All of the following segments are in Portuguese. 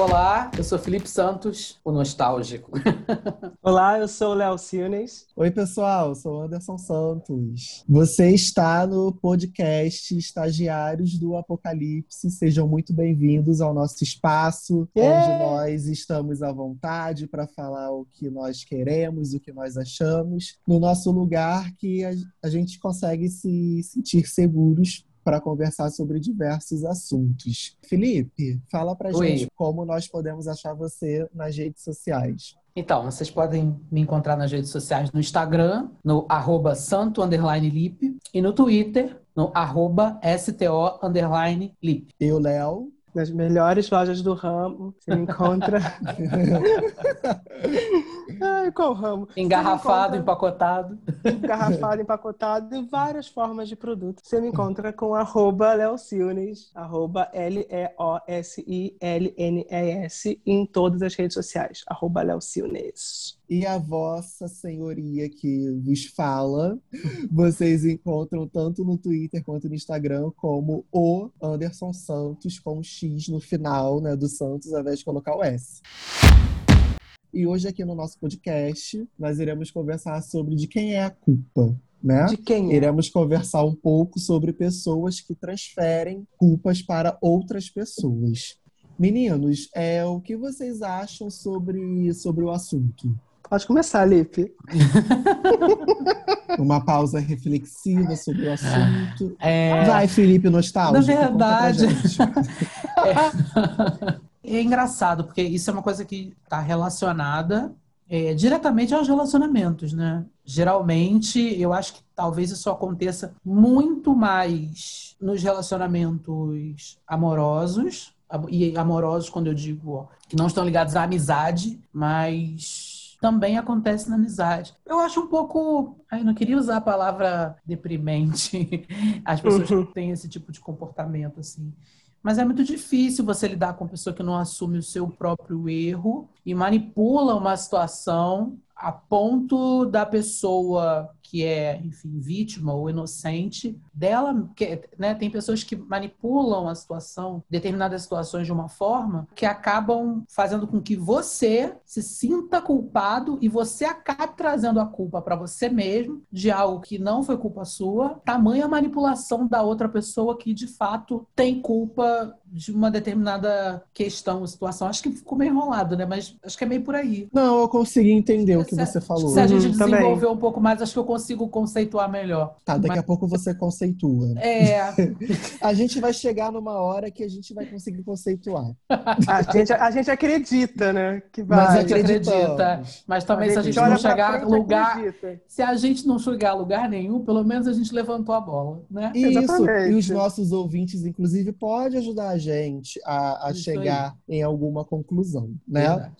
Olá, eu sou Felipe Santos, o nostálgico. Olá, eu sou o Léo Silnes. Oi, pessoal, eu sou Anderson Santos. Você está no podcast Estagiários do Apocalipse. Sejam muito bem-vindos ao nosso espaço, yeah! onde nós estamos à vontade para falar o que nós queremos, o que nós achamos, no nosso lugar que a gente consegue se sentir seguros para conversar sobre diversos assuntos. Felipe, fala para gente como nós podemos achar você nas redes sociais. Então, vocês podem me encontrar nas redes sociais no Instagram, no arroba santo lip, e no Twitter, no arroba sto lip. Eu, Léo, nas melhores lojas do ramo. Você me encontra. Ai, qual ramo? Engarrafado, empacotado. Engarrafado, empacotado e várias formas de produto. Você me encontra com arroba Leocilnes, arroba L-E-O-S-I-L-N-E-S em todas as redes sociais. Arroba Leocilnes e a vossa senhoria que vos fala, vocês encontram tanto no Twitter quanto no Instagram como o Anderson Santos com X no final, né, do Santos, ao invés de colocar o S. E hoje aqui no nosso podcast, nós iremos conversar sobre de quem é a culpa. Né? De quem? É? Iremos conversar um pouco sobre pessoas que transferem culpas para outras pessoas. Meninos, é, o que vocês acham sobre, sobre o assunto? Pode começar, Lipe. Uma pausa reflexiva sobre o assunto. É... Vai, Felipe, nostálgico. Na verdade. é... é engraçado, porque isso é uma coisa que está relacionada é, diretamente aos relacionamentos, né? Geralmente, eu acho que talvez isso aconteça muito mais nos relacionamentos amorosos, e amorosos quando eu digo ó, que não estão ligados à amizade, mas também acontece na amizade. Eu acho um pouco. Ai, não queria usar a palavra deprimente. As pessoas uhum. que têm esse tipo de comportamento, assim. Mas é muito difícil você lidar com uma pessoa que não assume o seu próprio erro e manipula uma situação a ponto da pessoa que é, enfim, vítima ou inocente dela, que, né, tem pessoas que manipulam a situação, determinadas situações de uma forma que acabam fazendo com que você se sinta culpado e você acabe trazendo a culpa para você mesmo de algo que não foi culpa sua, tamanha manipulação da outra pessoa que de fato tem culpa de uma determinada questão, situação. Acho que ficou meio enrolado, né? Mas acho que é meio por aí. Não, eu consegui entender o que você falou. Se a gente uhum, desenvolver um pouco mais, acho que eu consigo conceituar melhor. Tá, daqui Mas... a pouco você conceitua. É. a gente vai chegar numa hora que a gente vai conseguir conceituar. a, gente, a gente acredita, né? Que vai. Mas acredita. Mas também a se a gente não chegar a lugar. Acredita. Se a gente não chegar a lugar nenhum, pelo menos a gente levantou a bola, né? Isso. Exatamente. E os nossos ouvintes, inclusive, pode ajudar a gente a, a chegar aí. em alguma conclusão, né?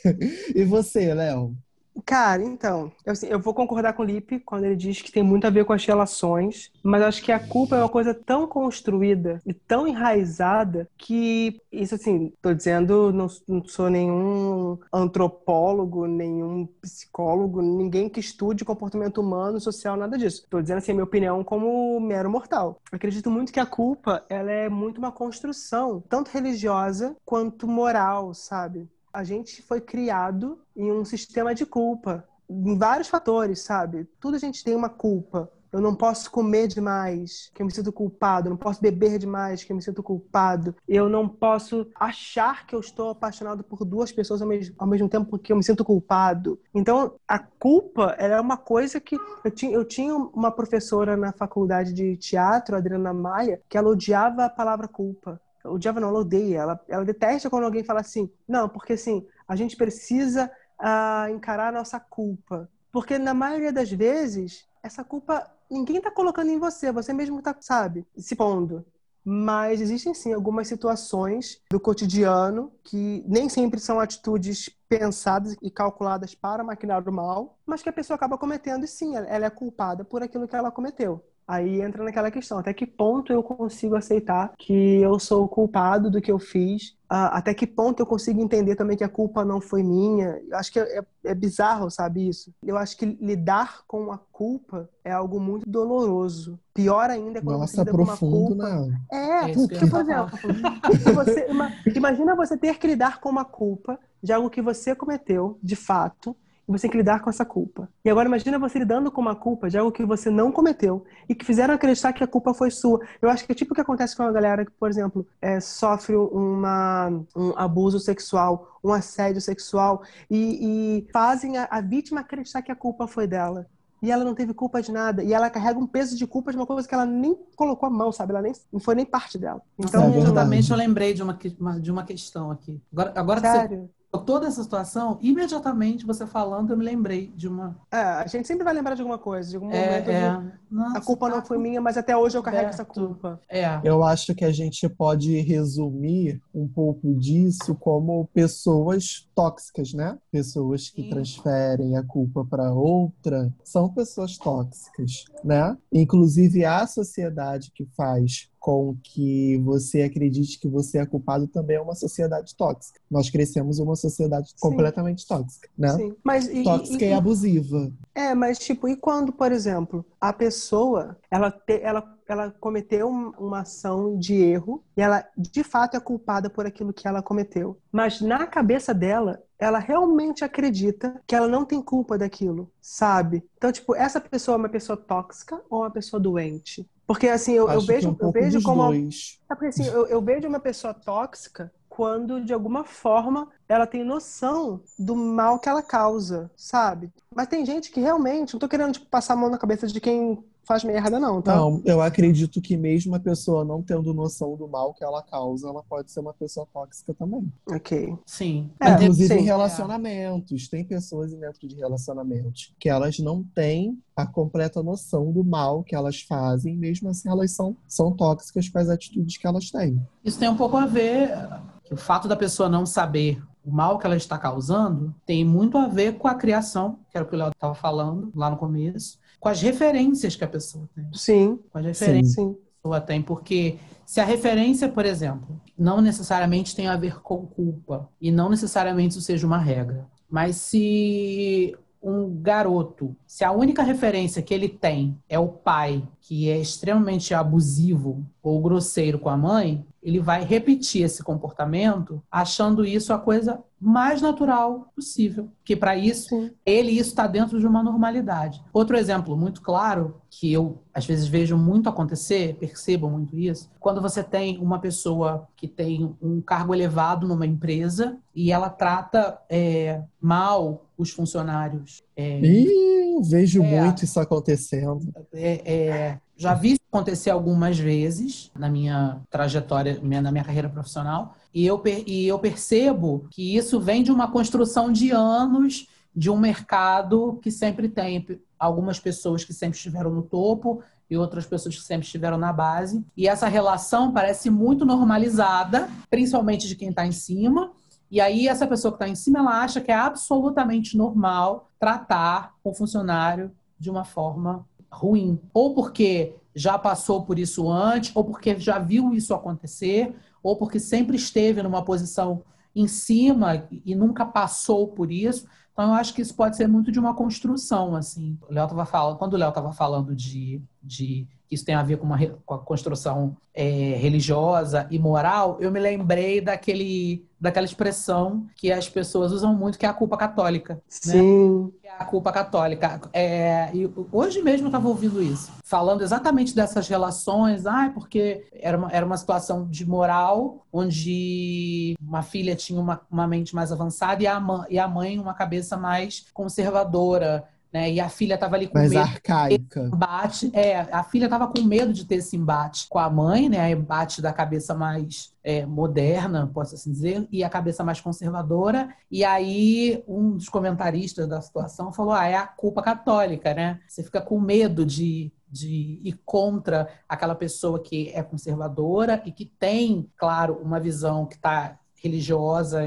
e você, Léo? Cara, então, eu, assim, eu vou concordar com o Lipe quando ele diz que tem muito a ver com as relações, mas acho que a culpa é uma coisa tão construída e tão enraizada que, isso assim, tô dizendo, não, não sou nenhum antropólogo, nenhum psicólogo, ninguém que estude comportamento humano, social, nada disso. Tô dizendo assim, a minha opinião como mero mortal. Acredito muito que a culpa, ela é muito uma construção, tanto religiosa quanto moral, sabe? A gente foi criado em um sistema de culpa, em vários fatores, sabe? Tudo a gente tem uma culpa. Eu não posso comer demais, que eu me sinto culpado. Eu não posso beber demais, que eu me sinto culpado. Eu não posso achar que eu estou apaixonado por duas pessoas ao mesmo, ao mesmo tempo porque eu me sinto culpado. Então, a culpa ela é uma coisa que... Eu tinha, eu tinha uma professora na faculdade de teatro, Adriana Maia, que ela odiava a palavra culpa o Java não, odeia, ela, ela detesta quando alguém fala assim, não, porque assim, a gente precisa uh, encarar a nossa culpa. Porque na maioria das vezes, essa culpa ninguém está colocando em você, você mesmo está, sabe, se pondo. Mas existem sim algumas situações do cotidiano que nem sempre são atitudes pensadas e calculadas para maquinar o mal, mas que a pessoa acaba cometendo e sim, ela é culpada por aquilo que ela cometeu. Aí entra naquela questão: até que ponto eu consigo aceitar que eu sou culpado do que eu fiz? Uh, até que ponto eu consigo entender também que a culpa não foi minha? Eu acho que é, é, bizarro, sabe isso? Eu acho que lidar com a culpa é algo muito doloroso. Pior ainda é quando Nossa, você lida profundo, com uma culpa. não. É, É porque, isso que eu por exemplo, você, ima- imagina você ter que lidar com uma culpa de algo que você cometeu, de fato, você tem que lidar com essa culpa. E agora imagina você lidando com uma culpa de algo que você não cometeu e que fizeram acreditar que a culpa foi sua. Eu acho que é tipo o que acontece com a galera que, por exemplo, é, sofre uma, um abuso sexual, um assédio sexual e, e fazem a, a vítima acreditar que a culpa foi dela. E ela não teve culpa de nada. E ela carrega um peso de culpa de uma coisa que ela nem colocou a mão, sabe? Ela nem não foi nem parte dela. Então, É imediatamente eu lembrei de uma, de uma questão aqui. Agora, agora que você sério. Toda essa situação, imediatamente você falando, eu me lembrei de uma. É, a gente sempre vai lembrar de alguma coisa, de algum É, momento de é, Nossa, a culpa não tá foi minha, mas até hoje eu carrego essa Certo. culpa. É. Eu acho que a gente pode resumir um pouco disso como pessoas tóxicas, né? Pessoas que Sim. transferem a culpa para outra são pessoas tóxicas, né? Inclusive a sociedade que faz com que você acredite que você é culpado também é uma sociedade tóxica. Nós crescemos em uma sociedade completamente tóxica, né? Sim. Mas e, Tóxica e- e abusiva. É, mas tipo, e quando, por exemplo, a pessoa, ela, te- ela, ela cometeu um- uma ação de erro e ela de fato é culpada por aquilo que ela cometeu. Mas na cabeça dela, ela realmente acredita que ela não tem culpa daquilo, sabe? Então, tipo, essa pessoa é uma pessoa tóxica ou uma pessoa doente? Porque assim, eu, eu vejo, um eu vejo como dois. É porque assim, eu, eu vejo uma pessoa tóxica quando, de alguma forma, ela tem noção do mal que ela causa, sabe? Mas tem gente que realmente, não tô querendo tipo, passar a mão na cabeça de quem faz merda, não, tá? Não, eu acredito que mesmo a pessoa não tendo noção do mal que ela causa, ela pode ser uma pessoa tóxica também. Ok. Sim. É, Inclusive sim. em relacionamentos. Tem pessoas dentro de relacionamentos que elas não têm a completa noção do mal que elas fazem, mesmo assim elas são, são tóxicas com as atitudes que elas têm. Isso tem um pouco a ver, o fato da pessoa não saber o mal que ela está causando tem muito a ver com a criação, que era o que o Léo estava falando lá no começo, com as referências que a pessoa tem. Sim, Com as referências sim. que a pessoa tem, porque se a referência, por exemplo, não necessariamente tem a ver com culpa, e não necessariamente isso seja uma regra, mas se um garoto, se a única referência que ele tem é o pai, que é extremamente abusivo ou grosseiro com a mãe, ele vai repetir esse comportamento achando isso a coisa mais natural possível. Que para isso, ele isso está dentro de uma normalidade. Outro exemplo muito claro que eu às vezes vejo muito acontecer, percebo muito isso, quando você tem uma pessoa que tem um cargo elevado numa empresa e ela trata é, mal os funcionários. É, E vejo É. muito isso acontecendo. é, é, já vi isso acontecer algumas vezes na minha trajetória, na minha carreira profissional, e eu, e eu percebo que isso vem de uma construção de anos de um mercado que sempre tem algumas pessoas que sempre estiveram no topo e outras pessoas que sempre estiveram na base. E essa relação parece muito normalizada, principalmente de quem está em cima. E aí essa pessoa que está em cima, ela acha que é absolutamente normal tratar o funcionário de uma forma ruim. Ou porque já passou por isso antes, ou porque já viu isso acontecer, ou porque sempre esteve numa posição em cima e nunca passou por isso. Então, eu acho que isso pode ser muito de uma construção, assim. O Léo tava falando, quando o Léo estava falando de, de que isso tem a ver com, uma, com a construção é, religiosa e moral, eu me lembrei daquele, daquela expressão que as pessoas usam muito, que é a culpa católica Sim. que é a culpa católica. É, e hoje mesmo eu estava ouvindo isso, falando exatamente dessas relações, ah, porque era uma, era uma situação de moral, onde uma filha tinha uma, uma mente mais avançada e a, e a mãe uma cabeça mais conservadora. Né? E a filha estava ali com Mais medo arcaica. embate. É, a filha estava com medo de ter esse embate com a mãe, né? Embate da cabeça mais é, moderna, posso assim dizer, e a cabeça mais conservadora. E aí um dos comentaristas da situação falou: ah, é a culpa católica, né? Você fica com medo de, de ir contra aquela pessoa que é conservadora e que tem, claro, uma visão que está religiosa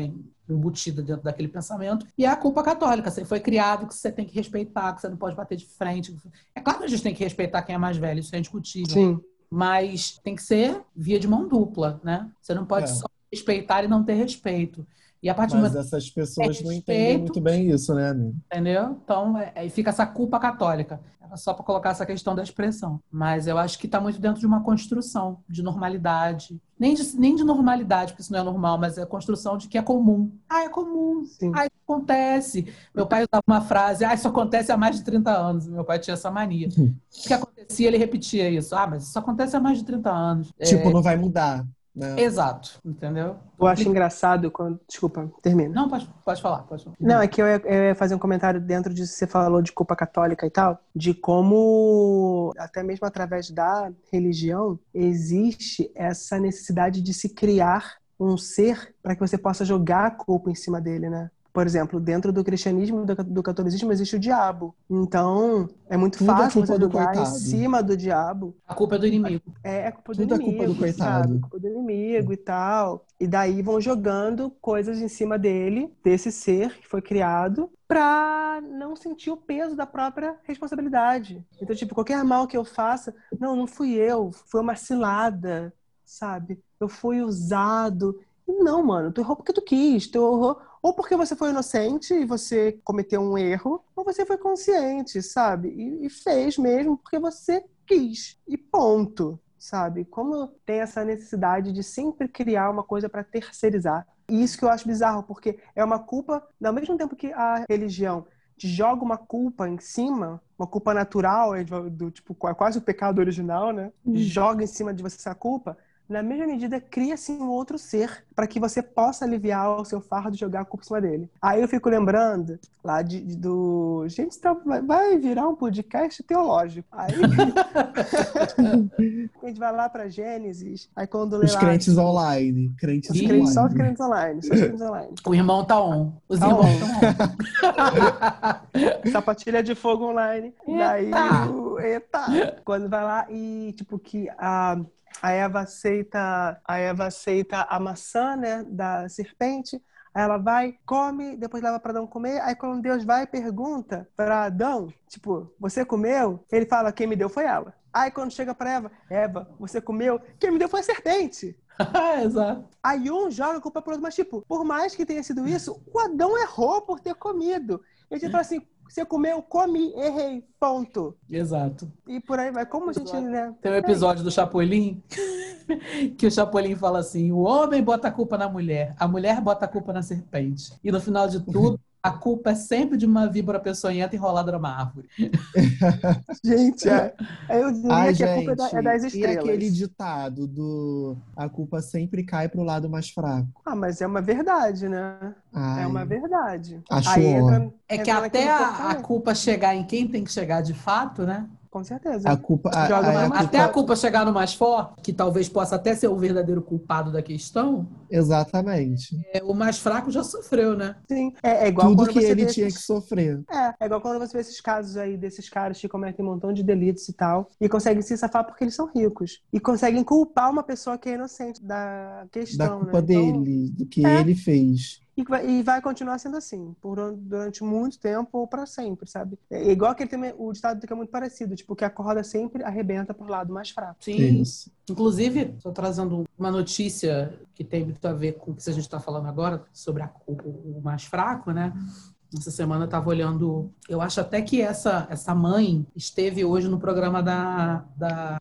embutida dentro daquele pensamento, e é a culpa católica. Você foi criado que você tem que respeitar, que você não pode bater de frente. É claro que a gente tem que respeitar quem é mais velho, isso é indiscutível. Sim. Mas tem que ser via de mão dupla, né? Você não pode É. só respeitar e não ter respeito. E a partir Mas essas pessoas não entendem muito bem isso, né, amigo? Entendeu? Então, é- aí fica essa culpa católica. Era só para colocar essa questão da expressão. Mas eu acho que está muito dentro de uma construção de normalidade. Nem de, nem de normalidade, porque isso não é normal, mas é a construção de que é comum. Ah, é comum. Sim. Ah, isso acontece. Meu pai usava uma frase, ah, isso acontece há mais de 30 anos. Meu pai tinha essa mania. O que acontecia, ele repetia isso. Ah, mas isso acontece há mais de 30 anos. É, Tipo, não vai mudar, né? Exato, entendeu? Eu acho engraçado quando. Desculpa, termina. Não, pode, pode falar. Pode falar. Não, é que eu ia, eu ia fazer um comentário dentro disso que você falou de culpa católica e tal, de como, até mesmo através da religião, existe essa necessidade de se criar um ser para que você possa jogar a culpa em cima dele, né? Por exemplo, dentro do cristianismo e do, do catolicismo existe o diabo. Então, é muito Tudo fácil culpa você do jogar em cima do diabo A culpa é do inimigo. é, é culpa do Tudo é culpa inimigo, do coitado. sabe? Culpa do inimigo e tal. E daí vão jogando coisas em cima dele, desse ser que foi criado, pra não sentir o peso da própria responsabilidade. Então, tipo, qualquer mal que eu faça, não, não fui eu, foi uma cilada, sabe? Eu fui usado. E Não, mano, tu errou porque tu quis, tu errou ou porque você foi inocente e você cometeu um erro, ou você foi consciente, sabe? E, e fez mesmo porque você quis. E ponto, sabe? Como tem essa necessidade de sempre criar uma coisa para terceirizar. E isso que eu acho bizarro, porque é uma culpa, ao mesmo tempo que a religião te joga uma culpa em cima, uma culpa natural, é do, do tipo, é quase o pecado original, né? Joga em cima de você essa culpa. Na mesma medida, cria-se um outro ser para que você possa aliviar o seu fardo e jogar a culpa em cima dele. Aí eu fico lembrando lá de, de- do. Gente, tá- vai- virar um podcast teológico. Aí a gente vai lá para Gênesis, aí quando lê Os lá. crentes online. Crentes Os Ih, crentes, só os online. crentes online, só os crentes online. O irmão tá on. Os Tá irmãos estão on. Sapatilha de fogo online. Daí, Eita! o- eita! Quando vai lá e, tipo, que a, a Eva aceita, a Eva aceita a maçã, né, da serpente. Aí ela vai, come, depois leva para Adão comer. Aí quando Deus vai e pergunta para Adão, tipo, você comeu? Ele fala, quem me deu foi ela. Aí quando chega para Eva, Eva, você comeu? Quem me deu foi a serpente. Exato. Aí um joga a culpa pro outro, mas tipo, por mais que tenha sido isso, o Adão errou por ter comido. Ele fala assim, você comeu, comi, errei, ponto. Exato. E por aí vai. Como a gente, né? Tem um episódio do Chapolin que o Chapolin fala assim: o homem bota a culpa na mulher, a mulher bota a culpa na serpente. E no final de tudo, a culpa é sempre de uma víbora peçonhenta enrolada numa árvore. Gente, é. Aí eu diria Ai, que a culpa é, da- é das e estrelas. aquele ditado do a culpa sempre cai pro lado mais fraco. Ah, mas é uma verdade, né? Ai, É uma verdade. Acho Aí ó. entra, É que entra até a, a culpa chegar em quem tem que chegar de fato, né? Com certeza. a culpa, a, Joga a- a Até a culpa- chegar no mais forte, que talvez possa até ser o verdadeiro culpado da questão, exatamente. é, o mais fraco já sofreu, né? Sim. É, é igual Tudo quando que você ele tinha esses- que sofrer. É, é igual quando você vê esses casos aí desses caras que cometem um montão de delitos e tal, e conseguem se safar porque eles são ricos. E conseguem culpar uma pessoa que é inocente da questão, da culpa né? Então, dele, do que É. ele fez. E vai, e vai continuar sendo assim, por, durante muito tempo ou pra sempre, sabe? É igual aquele também, o ditado que é muito parecido, tipo, que a corda sempre arrebenta pro lado mais fraco. Sim. Isso. Inclusive, estou trazendo uma notícia que tem muito a ver com o que a gente está falando agora, sobre a- o, o mais fraco, né? Essa semana eu estava olhando. Eu acho até que essa, essa mãe esteve hoje no programa da, da,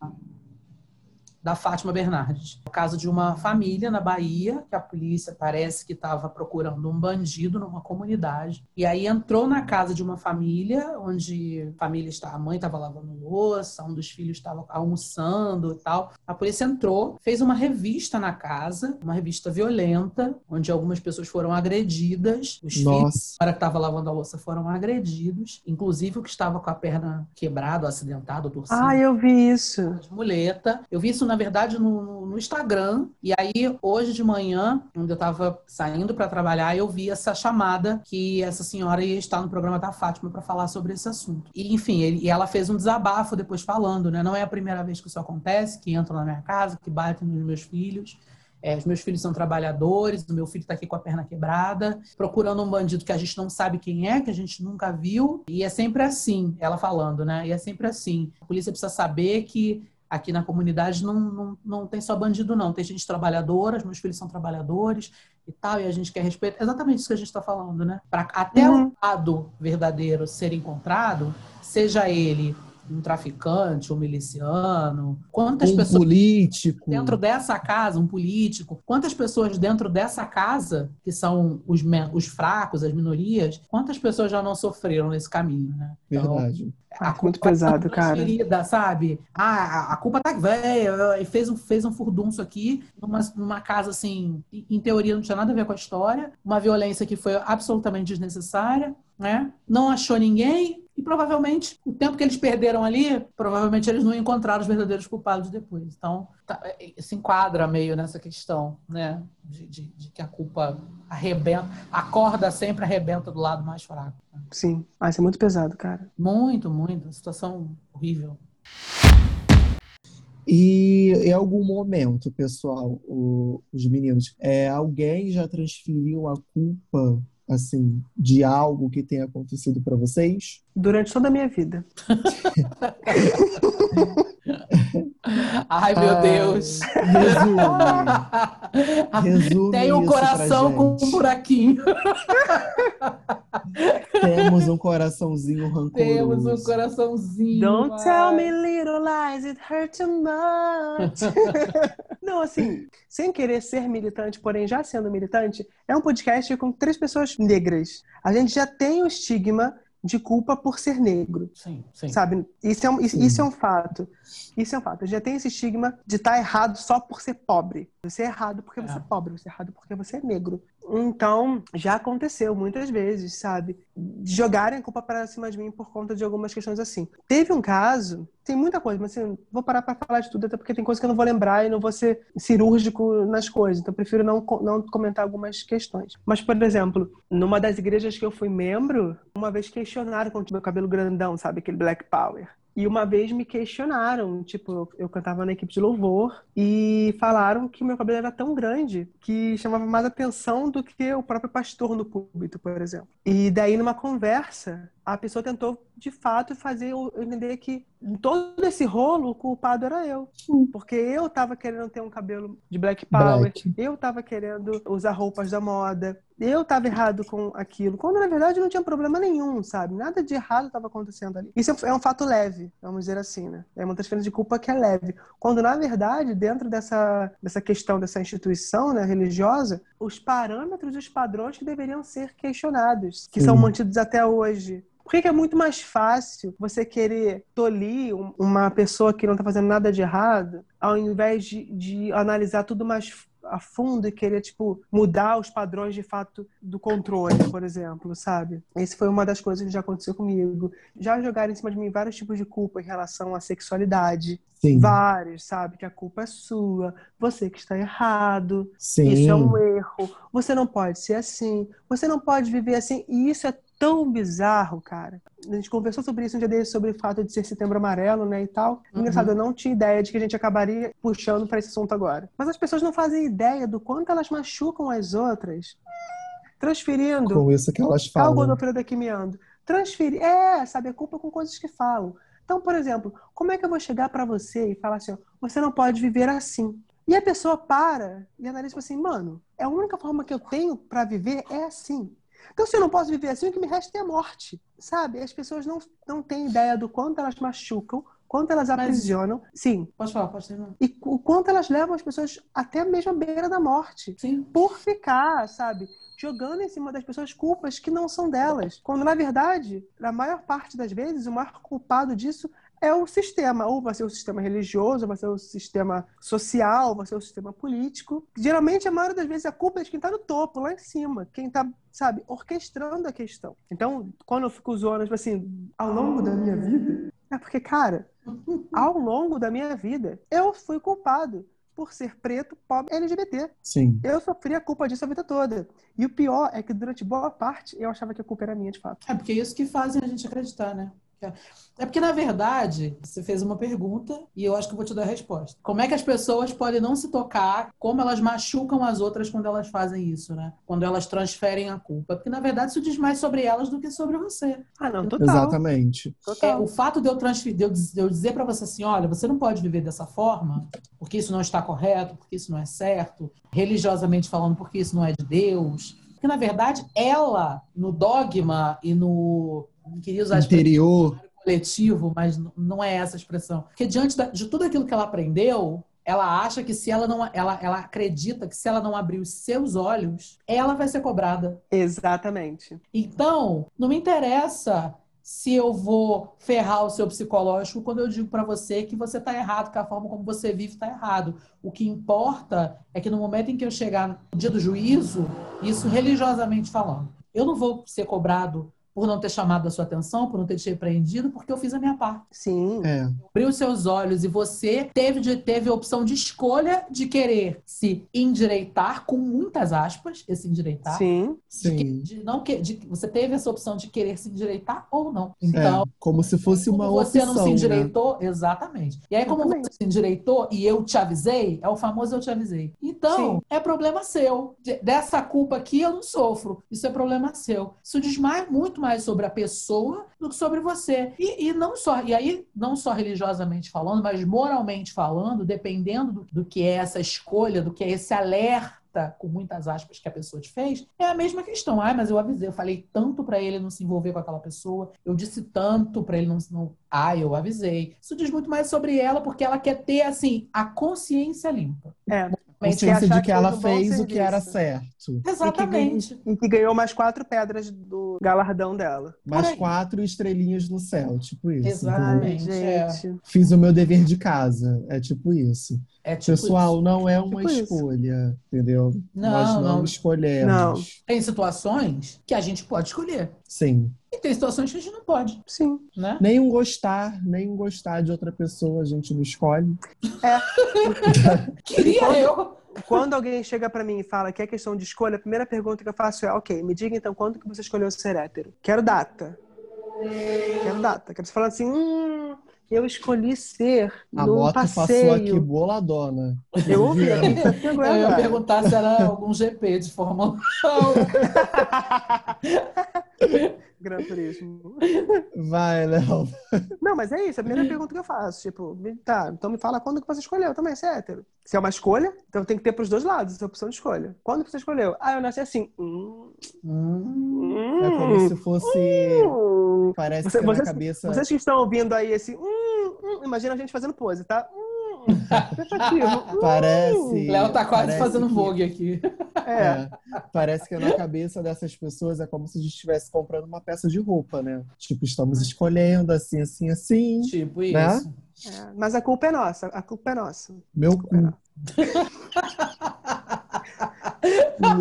da Fátima Bernardes. O caso de uma família na Bahia, que a polícia parece que estava procurando um bandido numa comunidade. E aí entrou na casa de uma família, onde a família está, a mãe estava lavando louça, um dos filhos estava almoçando e tal. A polícia entrou, fez uma revista na casa, uma revista violenta, onde algumas pessoas foram agredidas. Os filhos Nossa. hora que estava lavando a louça foram agredidos, inclusive o que estava com a perna quebrada, acidentada, torcida Ah, eu vi isso. de muleta. Eu vi isso, na verdade, no, no- no Instagram. E aí, hoje de manhã, quando eu estava saindo para trabalhar, eu vi essa chamada que essa senhora ia estar no programa da Fátima para falar sobre esse assunto. E, enfim, ele- e ela fez um desabafo depois falando, né? Não é a primeira vez que isso acontece, que entram na minha casa, que batem nos meus filhos. É, os meus filhos são trabalhadores, o meu filho está aqui com a perna quebrada, procurando um bandido que a gente não sabe quem é, que a gente nunca viu. E é sempre assim, ela falando, né? E é sempre assim. A polícia precisa saber que aqui na comunidade não, não, não tem só bandido, não. Tem gente trabalhadora, meus filhos são trabalhadores e tal, e a gente quer respeito. É exatamente isso que a gente está falando, né? Para até uhum. o lado verdadeiro ser encontrado, seja ele um traficante, um miliciano, quantas um pessoas político dentro dessa casa, um político, quantas pessoas dentro dessa casa que são os, os fracos, as minorias, quantas pessoas já não sofreram nesse caminho, né? Então, Verdade. A ah, muito pesado, tá cara. Ferida, sabe? Ah, a culpa tá velha, fez um fez um furdunço aqui numa, numa casa assim, em teoria não tinha nada a ver com a história, uma violência que foi absolutamente desnecessária, né? Não achou ninguém, e provavelmente o tempo que eles perderam ali, provavelmente eles não encontraram os verdadeiros culpados depois. Então, tá, é, se enquadra meio nessa questão, né? De, de, de, que a culpa arrebenta, a corda sempre arrebenta do lado mais fraco. Né? Sim. Ah, isso é muito pesado, cara. Muito, muito. Uma situação horrível. E em algum momento, pessoal, o, os meninos, é, alguém já transferiu a culpa assim, de algo que tenha acontecido para vocês? Durante toda a minha vida. Ai, meu ah, Deus. Resume. Resume Tem um coração com um buraquinho. Temos um coraçãozinho rancoroso. Temos um coraçãozinho. Don't tell me little lies, it hurt too much. Não, assim, sem querer ser militante, porém já sendo militante, é um podcast com três pessoas negras. A gente já tem o estigma de culpa por ser negro. Sim, sim. Sabe? Isso é, um, isso, isso é um fato. Isso é um fato. Já tem esse estigma de estar tá errado só por ser pobre. Você é errado porque você é, é pobre, você é errado porque você é negro. Então, já aconteceu muitas vezes, sabe? Jogarem a culpa para cima de mim por conta de algumas questões assim. Teve um caso, tem muita coisa, mas assim, vou parar para falar de tudo, até porque tem coisa que eu não vou lembrar e não vou ser cirúrgico nas coisas. Então, prefiro não, não comentar algumas questões. Mas, por exemplo, numa das igrejas que eu fui membro, uma vez questionaram com o meu cabelo grandão, sabe? Aquele Black Power. E uma vez me questionaram, tipo, eu cantava na equipe de louvor e falaram que meu cabelo era tão grande que chamava mais atenção do que o próprio pastor no púlpito, por exemplo. E daí numa conversa, a pessoa tentou de fato fazer eu entender que em todo esse rolo o culpado era eu. Porque eu tava querendo ter um cabelo de black power, black. eu tava querendo usar roupas da moda, eu tava errado com aquilo. Quando na verdade não tinha problema nenhum, sabe? Nada de errado estava acontecendo ali. Isso é um fato leve, vamos dizer assim, né? É uma transferência de culpa que é leve. Quando na verdade, dentro dessa, dessa questão dessa instituição né, religiosa, os parâmetros e os padrões que deveriam ser questionados, que Sim. são mantidos até hoje. Por que, é muito mais fácil você querer tolir uma pessoa que não está fazendo nada de errado, ao invés de, de analisar tudo mais a fundo e querer, tipo, mudar os padrões de fato do controle, por exemplo, sabe? Esse foi uma das coisas que já aconteceu comigo. Já jogaram em cima de mim vários tipos de culpa em relação à sexualidade. Sim. Vários, sabe? Que a culpa é sua, você que está errado, Sim. isso é um erro, você não pode ser assim, você não pode viver assim, e isso é tão bizarro, cara. A gente conversou sobre isso um dia desse, sobre o fato de ser setembro amarelo, né, e tal. Uhum. Engraçado, eu não tinha ideia de que a gente acabaria puxando para esse assunto agora. Mas as pessoas não fazem ideia do quanto elas machucam as outras, transferindo. Com isso que elas falam. Algo do daqui meando. Transferir, é, sabe, a culpa com coisas que falam. Então, por exemplo, como é que eu vou chegar para você e falar assim, ó, você não pode viver assim? E a pessoa para e analisa assim, mano, é a única forma que eu tenho para viver é assim. Então, se eu não posso viver assim, o que me resta é a morte, sabe? As pessoas não, não têm ideia do quanto elas machucam, quanto elas aprisionam. Mas, Sim. Pode falar, pode terminar. E o quanto elas levam as pessoas até mesmo à beira da morte. Sim. Por ficar, sabe? Jogando em cima das pessoas culpas que não são delas. Quando, na verdade, na maior parte das vezes, o maior culpado disso é o sistema. Ou vai ser o sistema religioso, vai ser o sistema social, vai ser o sistema político. Geralmente, a maioria das vezes, a culpa é de quem está no topo, lá em cima. Quem está, sabe, orquestrando a questão. Então, quando eu fico zoando, tipo assim, ao longo da minha vida... É porque, cara, ao longo da minha vida, eu fui culpado por ser preto, pobre, LGBT. Sim. Eu sofri a culpa disso a vida toda. E o pior é que durante boa parte eu achava que a culpa era minha, de fato. É porque é isso que fazem a gente acreditar, né? É porque, na verdade, você fez uma pergunta e eu acho que eu vou te dar a resposta. Como é que as pessoas podem não se tocar, como elas machucam as outras quando elas fazem isso, né? Quando elas transferem a culpa. Porque, na verdade, isso diz mais sobre elas do que sobre você. Ah, não, total. Exatamente. É, o fato de eu, transferir, de eu dizer para você assim, olha, você não pode viver dessa forma, porque isso não está correto, porque isso não é certo, religiosamente falando, porque isso não é de Deus. Porque, na verdade, ela, no dogma e no. Não queria usar a expressão Interior. coletivo, mas não é essa a expressão. Porque diante da- de tudo aquilo que ela aprendeu, ela acha que se ela não. Ela, ela acredita que se ela não abrir os seus olhos, ela vai ser cobrada. Exatamente. Então, não me interessa se eu vou ferrar o seu psicológico quando eu digo pra você que você tá errado, que a forma como você vive tá errado. O que importa é que no momento em que eu chegar no dia do juízo, isso religiosamente falando, eu não vou ser cobrado por não ter chamado a sua atenção, por não ter te repreendido, porque eu fiz a minha parte. Sim. É. Abriu os seus olhos e você teve, de- teve a opção de escolha de querer se endireitar, com muitas aspas, esse endireitar, Sim. de, que- Sim. de não que, de, você teve essa opção de querer se endireitar ou não. É, Então, como se fosse uma como você opção, não se né? endireitou, exatamente. E aí, como Exatamente. você se endireitou e eu te avisei, é o famoso eu te avisei. Então, Sim. é problema seu. De- Dessa culpa aqui eu não sofro. Isso é problema seu. Isso diz mais, muito mais sobre a pessoa do que sobre você. E, e não só, e aí, não só religiosamente falando, mas moralmente falando, dependendo do, do que é essa escolha, do que é esse alerta com muitas aspas que a pessoa te fez, é a mesma questão. Ai, mas eu avisei, eu falei tanto pra ele não se envolver com aquela pessoa, eu disse tanto pra ele não, não. Ai, eu avisei. Isso diz muito mais sobre ela, porque ela quer ter, assim, a consciência limpa. É. Consciência achar de que ela fez o que era certo. Exatamente. E que ganhou mais quatro pedras do galardão dela. Mais quatro estrelinhas no céu, tipo isso. Exatamente. entendeu? é. gente. Fiz o meu dever de casa. É tipo isso. É tipo Pessoal, isso. não é uma Tipo isso. escolha, entendeu? Não, Nós não, não. escolhemos. Não. Tem situações que a gente pode escolher. Sim. E tem situações que a gente não pode, Sim. né? Nem um gostar, nem um gostar de outra pessoa, a gente não escolhe. Queria quando- eu. Quando alguém chega pra mim e fala que é questão de escolha, a primeira pergunta que eu faço é: ok, me diga então quando que você escolheu ser hétero? Quero data. Quero data. Quero você falar assim: hum, eu escolhi ser A no moto passeio. passou aqui boladona. Eu ouvi aqui Eu ia perguntar se era algum GP de Fórmula 1. Gran Turismo. Vai, Léo. Não, mas é isso, é a primeira pergunta que eu faço. Tipo, tá, então me fala quando que você escolheu também, ser hétero. Se é uma escolha, então tem que ter pros dois lados essa opção de escolha. Quando que você escolheu? Ah, eu nasci assim. Hum, Hum, É como se fosse. hum. Parece Você- que na vocês- cabeça. Vocês que estão ouvindo aí esse. Hum, hum, imagina a gente fazendo pose, tá? Hum, pensativo. Hum. Parece. Léo tá quase parece fazendo que- Vogue aqui. É. É, parece que na cabeça dessas pessoas é como se a gente estivesse comprando uma peça de roupa, né? Tipo, estamos escolhendo assim, assim, assim. Tipo Né? isso. é. Mas a culpa é nossa, a culpa é nossa. Meu cu.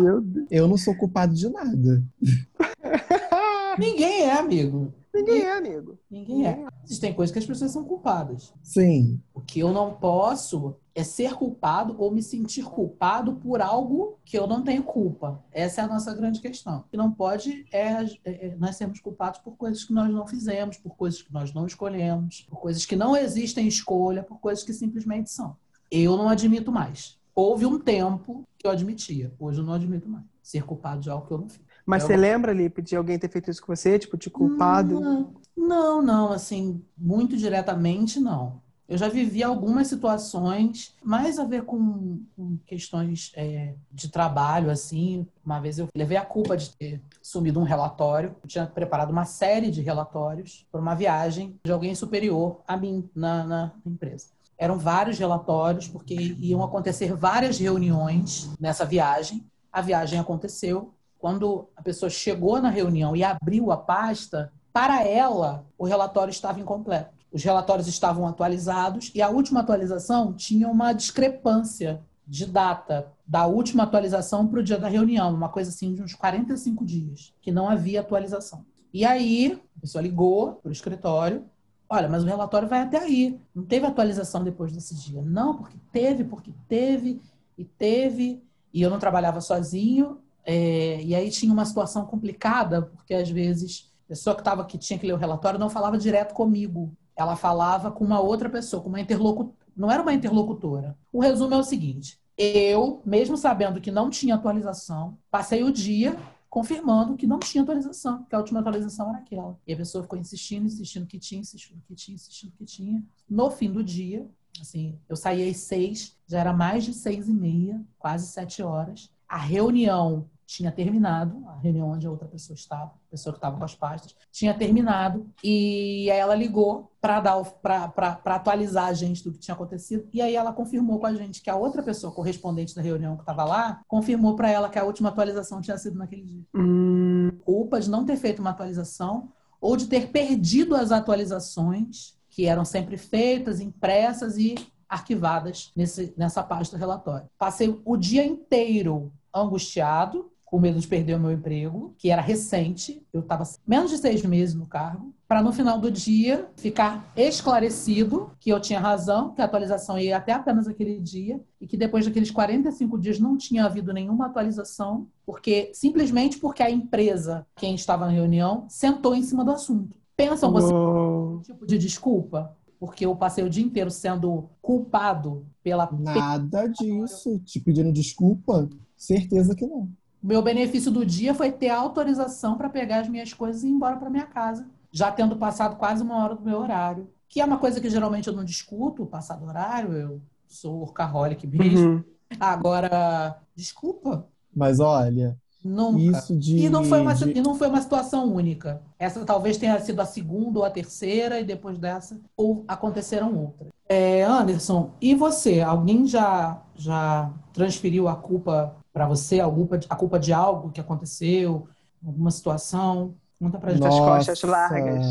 Meu Deus. Eu não sou culpado de nada. Ninguém é, amigo. Ninguém é, amigo. Ninguém é. Existem coisas que as pessoas são culpadas. Sim. O que eu não posso é ser culpado ou me sentir culpado por algo que eu não tenho culpa. Essa é a nossa grande questão. O que não pode é, é- é nós sermos culpados por coisas que nós não fizemos, por coisas que nós não escolhemos, por coisas que não existem escolha, por coisas que simplesmente são. Eu não admito mais. Houve um tempo que eu admitia. Hoje eu não admito mais. Ser culpado de algo que eu não fiz. Mas Eu- você lembra, Lipe, de alguém ter feito isso com você? Tipo, te culpado? Não, não, não, assim, muito diretamente, não. Eu já vivi algumas situações mais a ver com, com questões é, de trabalho, assim. Uma vez eu levei a culpa de ter sumido um relatório. Eu tinha preparado uma série de relatórios para uma viagem de alguém superior a mim na, na empresa. Eram vários relatórios, porque iam acontecer várias reuniões nessa viagem. A viagem aconteceu, quando a pessoa chegou na reunião e abriu a pasta, para ela o relatório estava incompleto. Os relatórios estavam atualizados e a última atualização tinha uma discrepância de data da última atualização para o dia da reunião, uma coisa assim de uns 45 dias, que não havia atualização. E aí, a pessoa ligou para o escritório, olha, mas o relatório vai até aí, não teve atualização depois desse dia. Não, porque teve, porque teve e teve, e eu não trabalhava sozinho, é, e aí tinha uma situação complicada, porque às vezes pessoa que estava que tinha que ler o relatório não falava direto comigo. Ela falava com uma outra pessoa, com uma interlocutora. Não era uma interlocutora. O resumo é o seguinte: eu, mesmo sabendo que não tinha atualização, passei o dia confirmando que não tinha atualização, que a última atualização era aquela. E a pessoa ficou insistindo, insistindo que tinha, insistindo que tinha, insistindo que tinha. No fim do dia, assim, eu saí às seis, já era mais de seis e meia, quase sete horas. A reunião tinha terminado, a reunião onde a outra pessoa estava, a pessoa que estava com as pastas, tinha terminado, e aí ela ligou para atualizar a gente do que tinha acontecido, e aí ela confirmou com a gente que a outra pessoa correspondente da reunião que estava lá, confirmou para ela que a última atualização tinha sido naquele dia. Hum. Culpa de não ter feito uma atualização, ou de ter perdido as atualizações, que eram sempre feitas, impressas e arquivadas nesse, nessa parte do relatório. Passei o dia inteiro angustiado, com medo de perder o meu emprego, que era recente, eu estava menos de seis meses no cargo, para no final do dia ficar esclarecido que eu tinha razão, que a atualização ia até apenas aquele dia, e que depois daqueles 45 dias não tinha havido nenhuma atualização, porque simplesmente porque a empresa, quem estava na reunião, sentou em cima do assunto. Pensam você tipo de desculpa? Porque eu passei o dia inteiro sendo culpado pela. Nada disso. Te pedindo desculpa? Certeza que não. Meu benefício do dia foi ter autorização para pegar as minhas coisas e ir embora para minha casa, já tendo passado quase uma hora do meu horário. Que é uma coisa que geralmente eu não discuto, passar do horário, eu sou workaholic mesmo. Uhum. Agora, desculpa. Mas olha, Nunca. Isso de, e, não foi uma, de... e não foi uma situação única. Essa talvez tenha sido a segunda ou a terceira, e depois dessa ou aconteceram outras. É, Anderson, e você? Alguém já, já transferiu a culpa para você, a culpa, a culpa de algo que aconteceu, alguma situação? Conta pra gente. Nossa, as costas largas.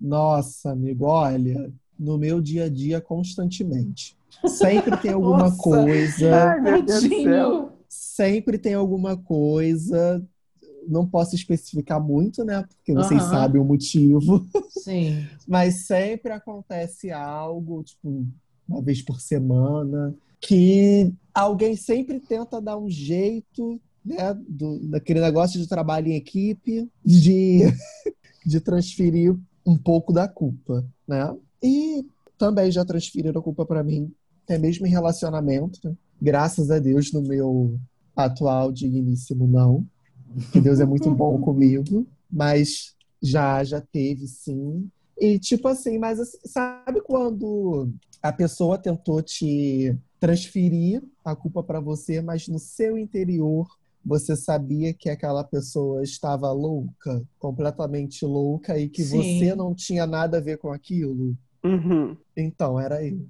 Nossa, amigo, olha, no meu dia a dia constantemente. Sempre tem alguma Nossa. coisa. Ai, meu Deus do céu. Sempre tem alguma coisa. Não posso especificar muito, né? Porque vocês uhum. sabem o motivo. Sim. Mas sempre acontece algo, tipo, uma vez por semana, que alguém sempre tenta dar um jeito, né, do, daquele negócio de trabalho em equipe, de, de transferir um pouco da culpa, né? E também já transferiram a culpa para mim, até mesmo em relacionamento. Né? Graças a Deus, no meu atual digníssimo não, que Deus é muito bom comigo, mas já já teve sim. E tipo assim, mas assim, sabe quando a pessoa tentou te transferir a culpa para você, mas no seu interior você sabia que aquela pessoa estava louca, completamente louca, e que Sim. você não tinha nada a ver com aquilo. Uhum. Então, era eu.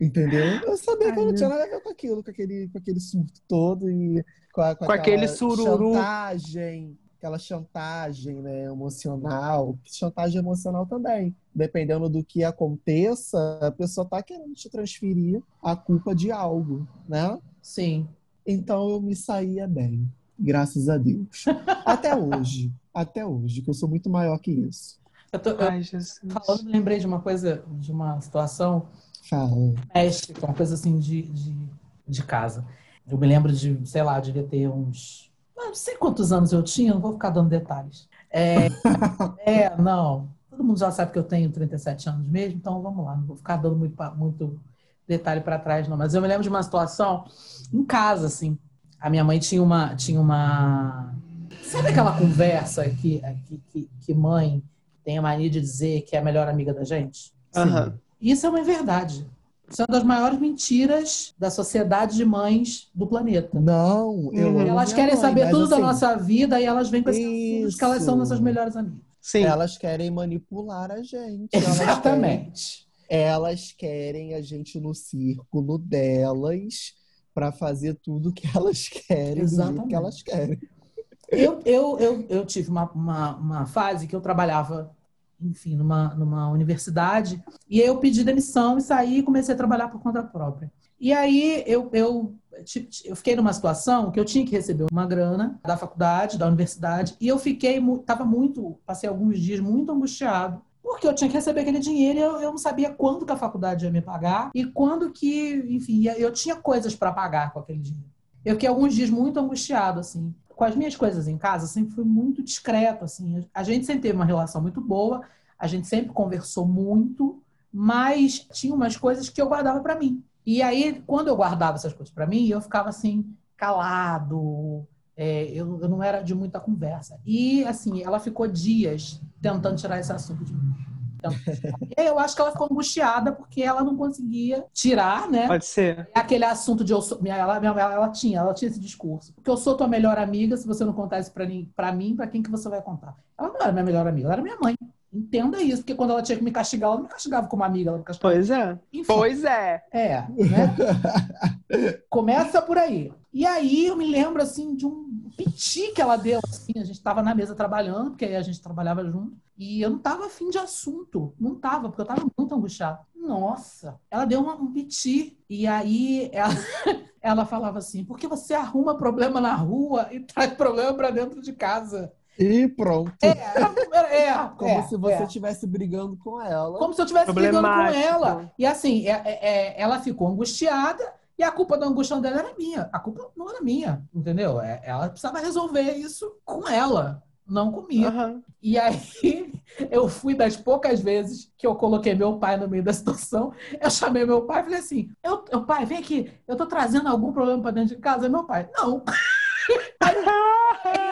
Entendeu? Eu sabia Ai, que eu não tinha nada a ver com aquilo, com aquele, com aquele surto todo e com, a, com, com aquele sururu. chantagem aquela chantagem né, emocional, chantagem emocional também. Dependendo do que aconteça, a pessoa está querendo te transferir a culpa de algo, né? Sim. Então eu me saía bem, graças a Deus. até hoje, até hoje, que eu sou muito maior que isso. Eu tô, Ai, Jesus. Falando, lembrei de uma coisa, de uma situação Fala. doméstica, uma coisa assim de, de, de casa. Eu me lembro de, sei lá, devia ter uns não sei quantos anos eu tinha, não vou ficar dando detalhes. É, é, não. Todo mundo já sabe que eu tenho 37 anos mesmo, então vamos lá, não vou ficar dando muito, muito detalhe para trás, não. Mas eu me lembro de uma situação em casa, assim. A minha mãe tinha uma. Tinha uma... Sabe aquela conversa que, que, que, que mãe tem a mania de dizer que é a melhor amiga da gente? Uhum. Isso é uma verdade. Isso é uma das maiores mentiras da sociedade de mães do planeta. Não, eu uhum. Elas querem mãe, saber tudo assim, da nossa vida e elas vêm com esses que elas são nossas melhores amigas. Sim. Elas querem manipular a gente. Exatamente. Elas querem, elas querem a gente no círculo delas para fazer tudo que elas querem, Exatamente. do que elas querem. Eu, eu, eu, eu tive uma, uma, uma fase que eu trabalhava enfim, numa, numa universidade. E eu pedi demissão e saí e comecei a trabalhar por conta própria. E aí eu, eu, eu fiquei numa situação que eu tinha que receber uma grana da faculdade, da universidade, e eu fiquei, estava muito, passei alguns dias muito angustiado, porque eu tinha que receber aquele dinheiro e eu, eu não sabia quando que a faculdade ia me pagar e quando que, enfim, eu tinha coisas para pagar com aquele dinheiro. Eu fiquei alguns dias muito angustiado, assim. Com as minhas coisas em casa, sempre fui muito discreto, assim. A gente sempre teve uma relação muito boa, a gente sempre conversou muito, mas tinha umas coisas que eu guardava para mim. E aí, quando eu guardava essas coisas para mim, eu ficava assim, calado, é, eu, eu, não era de muita conversa. E, assim, ela ficou dias tentando tirar esse assunto de mim. Então, eu acho que ela ficou angustiada porque ela não conseguia tirar, né? Pode ser. Aquele assunto de eu sou. Ela, ela, ela tinha, ela tinha esse discurso. Porque eu sou tua melhor amiga, se você não contar isso pra mim, pra mim, pra quem que você vai contar? Ela não era minha melhor amiga, ela era minha mãe. Entenda isso, porque quando ela tinha que me castigar, ela não me castigava como amiga, ela me castigava. Pois é. Enfim. Pois é. É, né? Começa por aí. E aí eu me lembro, assim, de um piti que ela deu, assim, a gente estava na mesa trabalhando, porque aí a gente trabalhava junto, e eu não estava afim de assunto, não estava, porque eu estava muito angustiada. Nossa, ela deu uma, um piti, e aí ela, ela falava assim, porque você arruma problema na rua e traz problema para dentro de casa. E pronto. É, era, é, Como é, se você é. estivesse brigando com ela. Como se eu estivesse brigando com ela. E assim, é- é- é, ela ficou angustiada e a culpa da angústia dela era minha. A culpa não era minha, entendeu? É- Ela precisava resolver isso com ela, não comigo. Aham. E aí, eu fui das poucas vezes que eu coloquei meu pai no meio da situação. Eu chamei meu pai e falei assim: eu, eu, pai, vem aqui, eu tô trazendo algum problema pra dentro de casa. Meu pai, não.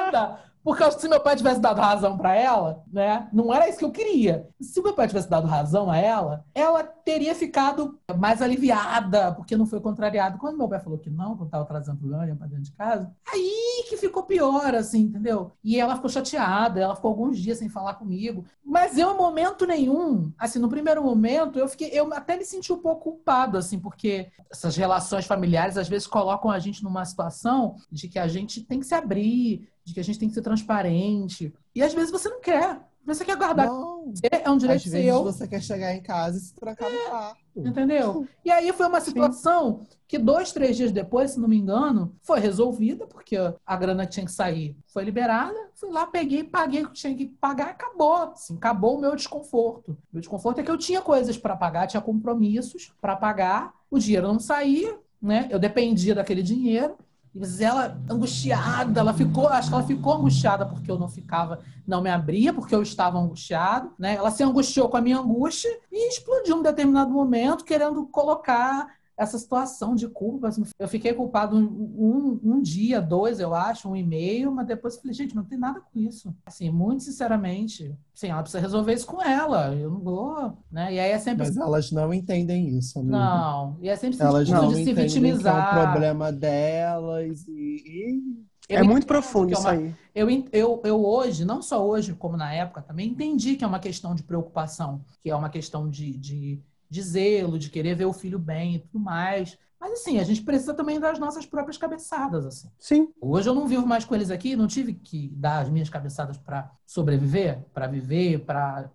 ainda. Porque se meu pai tivesse dado razão pra ela, né? Não era isso que eu queria. Se meu pai tivesse dado razão a ela, ela teria ficado mais aliviada, porque não foi contrariado. Quando meu pai falou que não, que eu tava trazendo problema pra dentro de casa, aí que ficou pior, assim, entendeu? E ela ficou chateada, ela ficou alguns dias sem falar comigo. Mas eu, em momento nenhum, assim, no primeiro momento, eu fiquei, eu até me senti um pouco culpado, assim, porque essas relações familiares às vezes colocam a gente numa situação de que a gente tem que se abrir, de que a gente tem que ser transparente. E às vezes você não quer. Você quer guardar Não, é um direito às vezes seu. você quer chegar em casa e se trancar no quarto. Entendeu? E aí foi uma situação que dois, três dias depois, se não me engano, foi resolvida, porque a grana que tinha que sair foi liberada. Fui lá, peguei, paguei o que tinha que pagar, acabou. Assim, acabou o meu desconforto. Meu desconforto é que eu tinha coisas para pagar, tinha compromissos para pagar, o dinheiro não saía, né? Eu dependia daquele dinheiro. Mas ela, angustiada, ela ficou, acho que ela ficou angustiada porque eu não ficava, não me abria, porque eu estava angustiado, né? Ela se angustiou com a minha angústia e explodiu em um determinado momento, querendo colocar essa situação de culpa. assim, Eu fiquei culpado um, um, um dia, dois, eu acho, um e meio, mas depois eu falei, gente, não tem nada com isso. Assim, muito sinceramente, assim, ela precisa resolver isso com ela. Eu não vou, né? E aí é sempre Mas elas não entendem isso, amiga. não, e é sempre Elas não de se entendem que é vitimizar. um problema delas e, e Eu É muito profundo é isso uma- aí. Eu, eu, eu hoje, não só hoje, como na época também, entendi que é uma questão de preocupação, que é uma questão de, de, de zelo, de querer ver o filho bem e tudo mais. Mas assim, a gente precisa também das nossas próprias cabeçadas, assim. Sim. Hoje eu não vivo mais com eles aqui, não tive que dar as minhas cabeçadas para sobreviver, para viver, para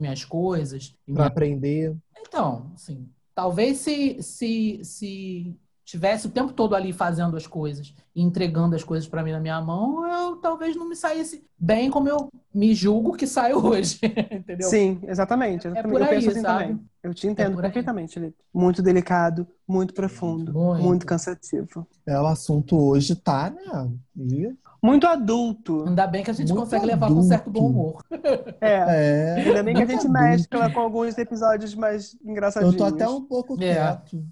minhas coisas. para minha- aprender. Então, assim, talvez se, se, se tivesse o tempo todo ali fazendo as coisas e entregando as coisas para mim na minha mão, eu talvez não me saísse bem como eu me julgo que saio hoje, entendeu? Sim, exatamente. exatamente. por eu penso aí, assim sabe? também. Eu te entendo por aí. perfeitamente, Felipe. Muito delicado, muito profundo, Muito. muito, cansativo. É, o assunto hoje tá, né? E, Muito adulto. Ainda bem que a gente Muito consegue levar com certo bom adulto. humor. É. é, Ainda bem que a gente adulto. mescla com alguns episódios mais engraçadinhos. Eu tô até um pouco É. quieto.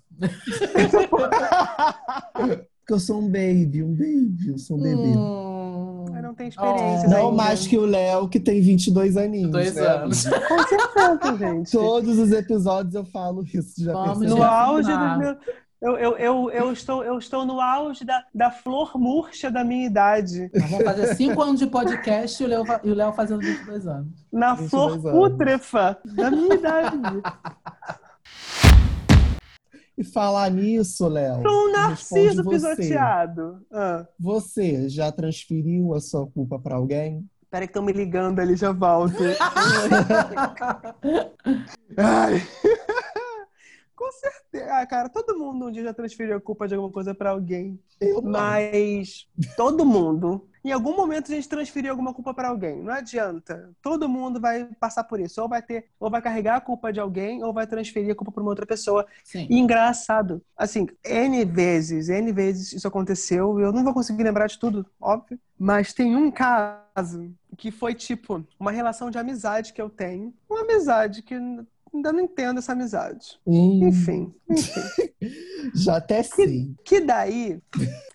Porque eu sou um baby, um baby, eu sou um bebê. Hum, Eu não tenho experiência. Não ainda. mais que o Léo, que tem 22 aninhos. dois né, anos. Com certeza, gente. Todos os episódios eu falo isso, já Vamos? No auge Ah. dos meus. Eu, eu, eu, eu, estou, eu estou no auge da, da flor murcha da minha idade. Nós vamos fazer cinco anos de podcast e o Léo, e o Léo fazendo 22 anos. Na 22 flor anos. pútrefa da minha idade. E falar nisso, Léo. Sou um narciso você. pisoteado. Ah, Você já transferiu a sua culpa pra alguém? peraí que estão me ligando ali, já volto. Ai. Com certeza. Ah, cara, todo mundo um dia já transferiu a culpa de alguma coisa pra alguém. Eu não. Mas todo mundo. Em algum momento a gente transferiu alguma culpa pra alguém. Não adianta. Todo mundo vai passar por isso. Ou vai ter, ou vai carregar a culpa de alguém, ou vai transferir a culpa pra uma outra pessoa. Sim. E engraçado, assim, N vezes, N vezes isso aconteceu. Eu não vou conseguir lembrar de tudo, óbvio. Mas tem um caso que foi tipo uma relação de amizade que eu tenho. Uma amizade que ainda não entendo essa amizade. Hum, Enfim, enfim. já até sei. Que daí,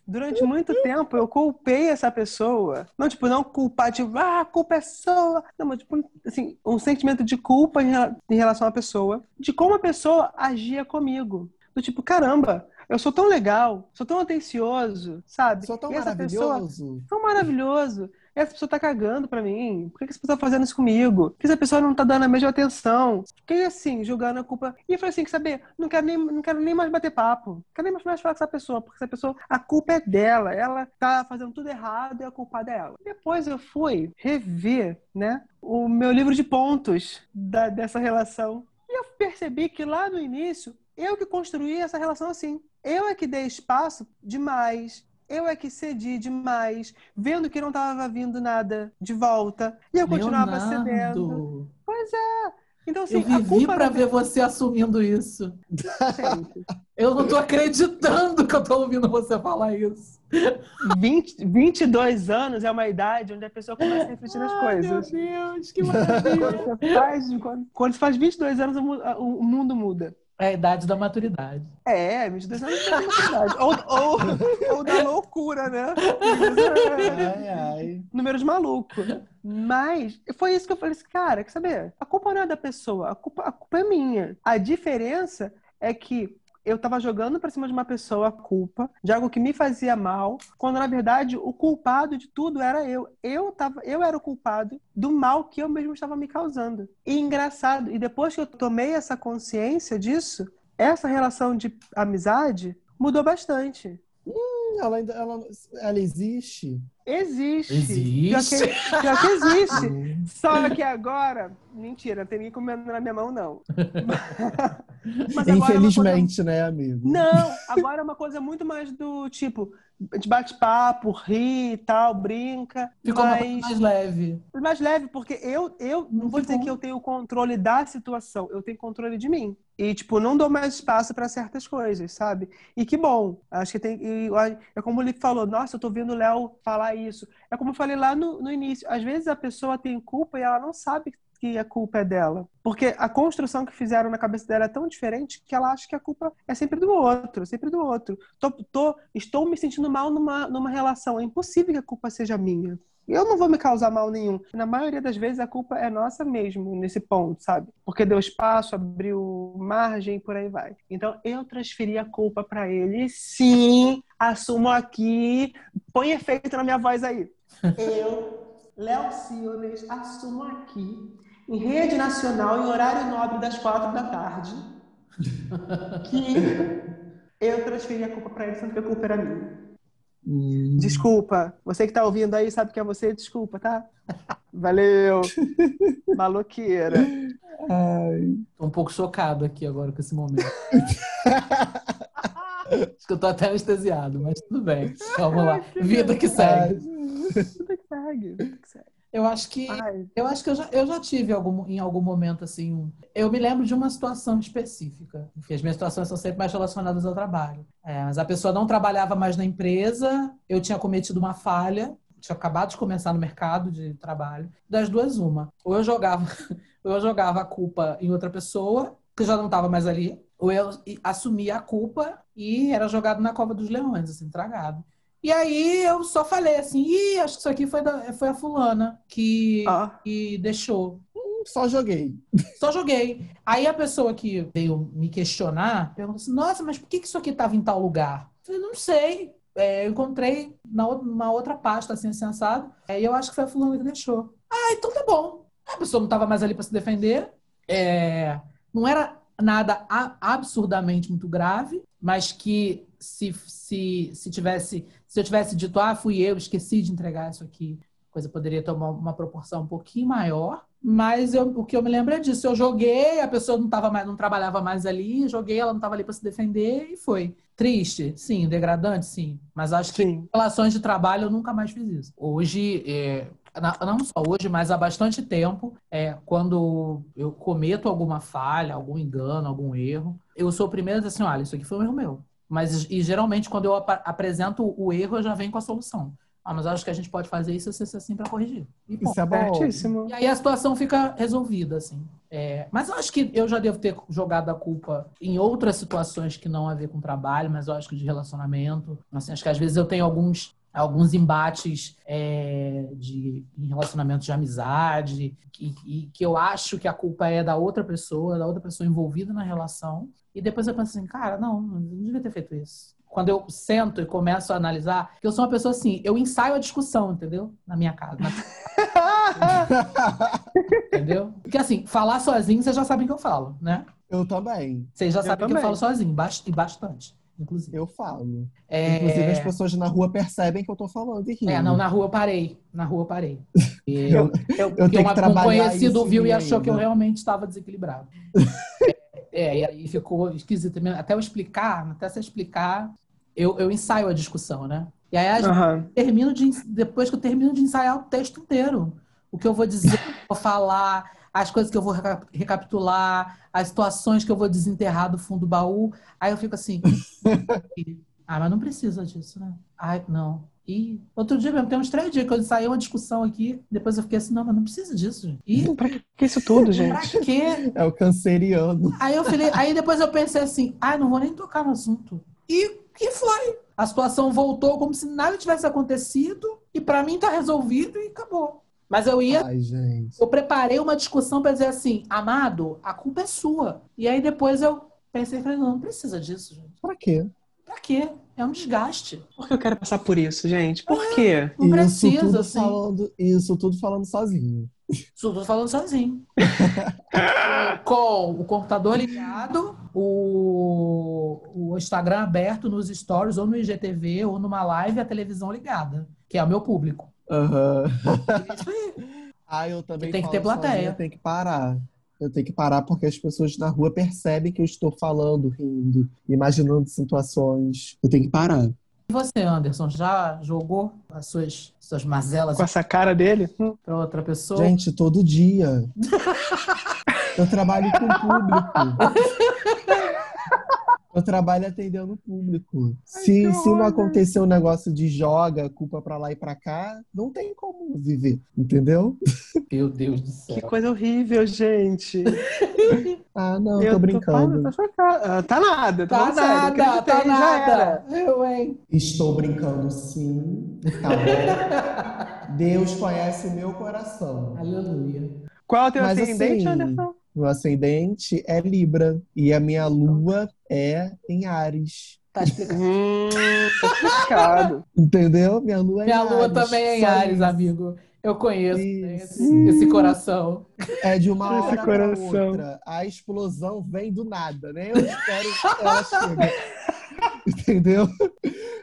durante muito tempo, eu culpei essa pessoa. Não, tipo, não culpar, tipo, ah, a culpa é sua. Não, mas, tipo, assim, um sentimento de culpa em rela- em relação à pessoa, de como a pessoa agia comigo. Do tipo, caramba, eu sou tão legal, sou tão atencioso, sabe? Sou tão E essa pessoa maravilhoso. tão maravilhoso. E essa pessoa tá cagando pra mim. Por que essa pessoa tá fazendo isso comigo? Por que essa pessoa não tá dando a mesma atenção? Fiquei assim, julgando a culpa. E eu falei assim, quer saber? Não quero nem, não quero nem mais bater papo. Não quero nem mais, mais falar com essa pessoa. Porque essa pessoa, a culpa é dela. Ela tá fazendo tudo errado e a culpa é dela. Depois eu fui rever, né, o meu livro de pontos da- dessa relação. E eu percebi que lá no início, eu que construí essa relação assim. Eu é que dei espaço demais. Eu é que cedi demais, vendo que não estava vindo nada de volta. E eu continuava cedendo. Leonardo, Então, assim, eu vivi pra era ver você assumindo isso. Eu não tô acreditando que eu tô ouvindo você falar isso. 20, 22 anos é uma idade onde a pessoa começa a refletir nas Ai, meu coisas. Deus, que maravilha. Quando você, faz, quando, quando você faz 22 anos, o o mundo muda. É a idade da maturidade. É, 22 anos é uma idade. Ou, ou, ou da loucura, né? Ai, ai. número de maluco. Mas foi isso que eu falei assim, cara, quer saber? A culpa não é da pessoa, a culpa, a culpa é minha. A diferença é que eu tava jogando pra cima de uma pessoa a culpa de algo que me fazia mal, quando na verdade o culpado de tudo era eu. Eu tava, eu era o culpado do mal que eu mesmo estava me causando. E engraçado, e depois que eu tomei essa consciência disso, essa relação de amizade mudou bastante. Ela ainda ela, ela existe. Existe. Existe. Pior que, pior que existe. Só que agora, mentira, não tem ninguém comendo na minha mão, não. Mas é uma coisa- Infelizmente, né, amigo? Não, agora é uma coisa muito mais do tipo, a gente bate papo, ri e tal, brinca. Ficou uma mas coisa mais leve. mais leve, porque eu, eu não vou dizer que eu tenho o controle da situação, eu tenho controle de mim. E, tipo, não dou mais espaço para certas coisas, sabe? E que bom. Acho que tem. e, é como o Lipe falou, nossa, eu tô vendo o Léo falar isso. É como eu falei lá no, no início. Às vezes a pessoa tem culpa e ela não sabe que a culpa é dela. Porque a construção que fizeram na cabeça dela é tão diferente que ela acha que a culpa é sempre do outro, sempre do outro. Tô, tô- estou me sentindo mal numa, numa relação. É impossível que a culpa seja minha. Eu não vou me causar mal nenhum. Na maioria das vezes a culpa é nossa mesmo nesse ponto, sabe? Porque deu espaço, abriu margem e por aí vai. Então eu transferi a culpa pra ele. Sim, assumo aqui. Põe efeito na minha voz aí. Eu, Léo Siones, assumo aqui, em rede nacional, em horário nobre das quatro da tarde, que eu transferi a culpa pra ele, sendo que a culpa era minha. Hum. Desculpa. Você que tá ouvindo aí sabe que é você, desculpa, tá? Valeu. Maloqueira. Ai. Tô um pouco chocado aqui agora com esse momento. Acho que eu tô até anestesiado, mas tudo bem. Vamos lá. Vida que segue. Tudo que segue. tudo que segue. Eu acho que Ai, eu acho que eu já, eu já tive algum, em algum momento assim. um- Eu me lembro de uma situação específica. Enfim, as minhas situações são sempre mais relacionadas ao trabalho. É, mas a pessoa não trabalhava mais na empresa, eu tinha cometido uma falha, tinha acabado de começar no mercado de trabalho. Das duas, uma. Ou eu jogava, ou eu jogava a culpa em outra pessoa, que já não estava mais ali, ou eu assumia a culpa e era jogado na cova dos leões, assim, tragado. E aí eu só falei assim, Ih, acho que isso aqui foi, da- foi a fulana que, ó. que deixou. Só joguei. Só joguei. Aí a pessoa que veio me questionar perguntou assim: Nossa, mas por que isso aqui estava em tal lugar? Eu falei: Não sei. É, eu encontrei na numa outra pasta assim, sensado. E eu acho que foi a fulana que deixou. Ah, então tá bom. A pessoa não estava mais ali para se defender. É, não era nada absurdamente muito grave, mas que se, se, se tivesse, se eu tivesse dito, ah, fui eu, esqueci de entregar isso aqui, a coisa poderia tomar uma proporção um pouquinho maior. Mas eu, o que eu me lembro é disso. Eu joguei, a pessoa não, tava mais, não trabalhava mais ali, joguei, ela não estava ali para se defender e foi. Triste, sim. Degradante, sim. Mas acho que em relações de trabalho eu nunca mais fiz isso. Hoje, é, não só hoje, mas há bastante tempo, é, quando eu cometo alguma falha, algum engano, algum erro, eu sou o primeiro a dizer assim, olha, isso aqui foi um erro meu. Mas, e geralmente, quando eu ap apresento o erro, eu já venho com a solução. Ah, mas acho que a gente pode fazer isso assim para corrigir. E, isso é bom. E aí a situação fica resolvida, assim. É, mas eu acho que eu já devo ter jogado a culpa em outras situações que não a ver com trabalho, mas eu acho que de relacionamento. Assim, acho que às vezes eu tenho alguns alguns embates é, de em relacionamentos de amizade e, e, que eu acho que a culpa é da outra pessoa, da outra pessoa envolvida na relação. E depois eu penso assim, cara, não, não devia ter feito isso quando eu sento e começo a analisar, que eu sou uma pessoa assim, eu ensaio a discussão, entendeu? Na minha casa. Na... entendeu? Porque assim, falar sozinho, vocês já sabem que eu falo, né? Eu também. Vocês já sabem que eu falo sozinho, e bastante. Inclusive. Eu falo. É... Inclusive, as pessoas na rua percebem que eu tô falando e rindo. É, não, na rua eu parei. Na rua eu parei. eu, eu, eu tenho uma, que um conhecido viu e achou ainda. que eu realmente estava desequilibrado. É, e aí ficou esquisito. Até eu explicar, até você explicar, eu, eu ensaio a discussão, né? E aí, uhum. termino de, depois que eu termino de ensaiar o texto inteiro. O que eu vou dizer, o que eu vou falar, as coisas que eu vou recapitular, as situações que eu vou desenterrar do fundo do baú. Aí eu fico assim, ah, mas não precisa disso, né? Ai, não. E outro dia mesmo, tem uns três dias que eu saiu uma discussão aqui, depois eu fiquei assim, não, mas não precisa disso. E pra que isso tudo, gente? Pra quê? É o canceriano. Aí eu falei, aí depois eu pensei assim, ah, não vou nem tocar no assunto. E, e foi. A situação voltou como se nada tivesse acontecido, e para mim tá resolvido e acabou. Mas eu ia. Ai, eu preparei uma discussão para dizer assim, amado, a culpa é sua. E aí depois eu pensei, falei, não, não precisa disso, gente. Pra quê? Pra quê? É um desgaste. Por que eu quero passar por isso, gente? Por é, quê? Não precisa, isso tudo assim. Falando, isso tudo falando sozinho. Isso tudo falando sozinho. Com o computador ligado, o, o Instagram aberto nos stories, ou no IGTV, ou numa live, a televisão ligada, que é o meu público. Uhum. Ah, eu também tem que ter plateia. Tem que parar eu tenho que parar porque as pessoas na rua percebem que eu estou falando, rindo, imaginando situações. Eu tenho que parar. E você, Anderson, já jogou as suas, suas mazelas? Com essa cara dele? Para outra pessoa? Gente, todo dia. eu trabalho com público. Eu trabalho atendendo o público. Ai, se, se não acontecer um negócio de joga, culpa pra lá e pra cá, não tem como viver, entendeu? Meu Deus do céu. Que coisa horrível, gente. ah, não, eu tô brincando. Tô, tô ah, tá nada, tá, tá nada, tá nada. Eu, hein? Estou brincando, sim. Tá bom. Deus conhece o meu coração. Aleluia. Qual é o teu Mas, ascendente, assim, Anderson? Meu ascendente é Libra e a minha lua é em Ares. Tá explicado. Hum, tá explicado. Entendeu? Minha lua é minha em lua Ares. também é em Ares, isso. amigo. Eu conheço esse, esse, coração. É de uma hora para outra. A explosão vem do nada, né? Eu espero que ela chegue. Entendeu?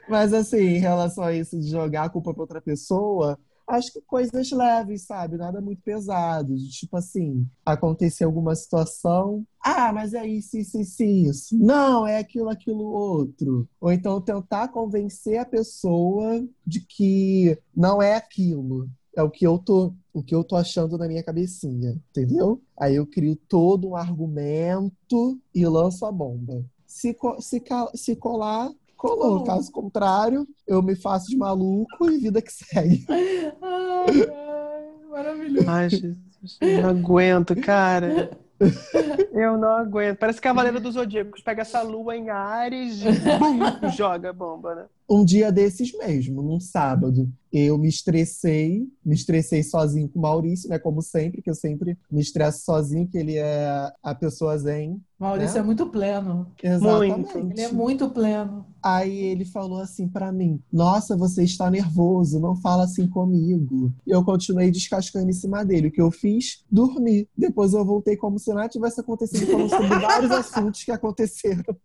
Mas assim, em relação a isso de jogar a culpa para outra pessoa, acho que coisas leves, sabe? Nada muito pesado. Tipo assim, acontecer alguma situação. Ah, mas é isso, isso, isso, isso. Não, é aquilo, aquilo, outro. Ou então tentar convencer a pessoa de que não é aquilo. É o que eu tô, o que eu tô achando na minha cabecinha, entendeu? Aí eu crio todo um argumento e lanço a bomba. Se, se, se colar, colou. Caso contrário, eu me faço de maluco e vida que segue. Ai, ai, maravilhoso. Ai, Jesus, não aguento, cara. Eu não aguento. Parece Cavaleiro dos Zodíacos. Pega essa lua em Ares e bum, joga a bomba, né? Um dia desses mesmo, num sábado, eu me estressei, me estressei sozinho com o Maurício, né? Como sempre, que eu sempre me estresso sozinho, que ele é a pessoa zen. Maurício né? é muito pleno. Exatamente. Muito. Ele é muito pleno. Aí ele falou assim para mim: Nossa, você está nervoso, não fala assim comigo. E eu continuei descascando em cima dele. O que eu fiz? Dormi. Depois eu voltei como se nada tivesse acontecido acontecido falando sobre vários assuntos que aconteceram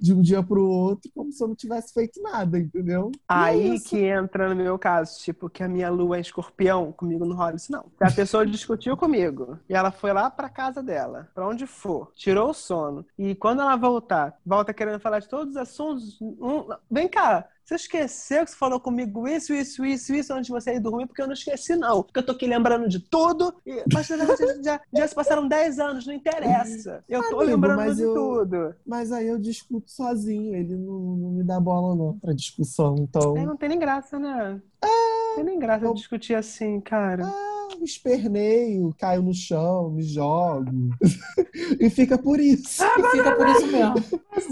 de um dia para o outro, como se eu não tivesse feito nada, entendeu? E Aí é que entra no meu caso, tipo, que a minha lua é escorpião, comigo não rola isso, não. A pessoa discutiu comigo e ela foi lá pra casa dela, pra onde for, tirou o sono. E quando ela voltar, volta querendo falar de todos os assuntos. hum, vem cá. Você esqueceu que você falou comigo isso, isso, isso, isso antes de você ir dormir? Porque eu não esqueci, não. Porque eu tô aqui lembrando de tudo. E... Mas já, já, se passaram 10 anos, não interessa. Eu tô Amigo, lembrando de eu- tudo. Mas aí eu discuto sozinho, ele não, não me dá bola não pra discussão, então Aí não tem nem graça, né? Não tem nem graça eu- discutir assim, cara. Eu esperneio, caio no chão, me jogo e fica por isso. E fica por isso mesmo.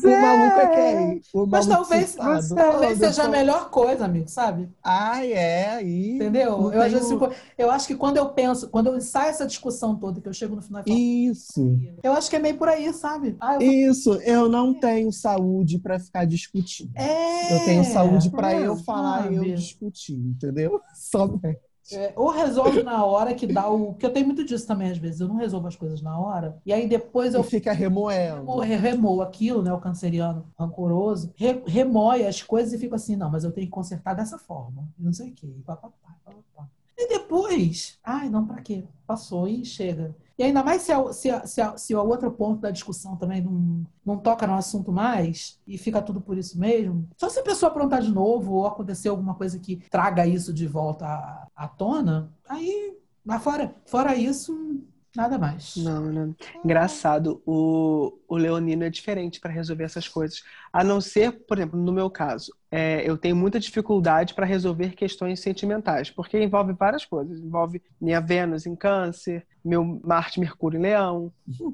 O maluco é quem? O Mas talvez, talvez seja a melhor coisa, amigo, sabe? Ai, é, aí. Entendeu? Eu, tenho- fico- eu acho que quando eu penso, quando eu saio essa discussão toda, que eu chego no final e falo, Isso, eu acho que é meio por aí, sabe? Ah, eu, isso. Eu não tenho saúde pra ficar discutindo. é, Eu tenho saúde pra é, eu falar e eu discutir, entendeu? Somente. É, ou resolve na hora que dá o. Porque eu tenho muito disso também, às vezes. Eu não resolvo as coisas na hora. E aí depois eu E fica remoendo. remo- remoo aquilo, né? O canceriano rancoroso, re, remoe as coisas e fico assim, não, mas eu tenho que consertar dessa forma. E não sei o quê. E, papapá, papapá. e depois, ai, não, pra quê? Passou e chega. E ainda mais se, a, se, a, se, a, se o outro ponto da discussão também não, não toca no assunto mais e fica tudo por isso mesmo. Só se a pessoa aprontar de novo ou acontecer alguma coisa que traga isso de volta à, à tona, aí, mas fora, fora isso, nada mais. Não, né? Engraçado, o, o Leonino é diferente para resolver essas coisas. A não ser, por exemplo, no meu caso, é, eu tenho muita dificuldade para resolver questões sentimentais, porque envolve várias coisas. Envolve minha Vênus em câncer, meu Marte, Mercúrio em Leão,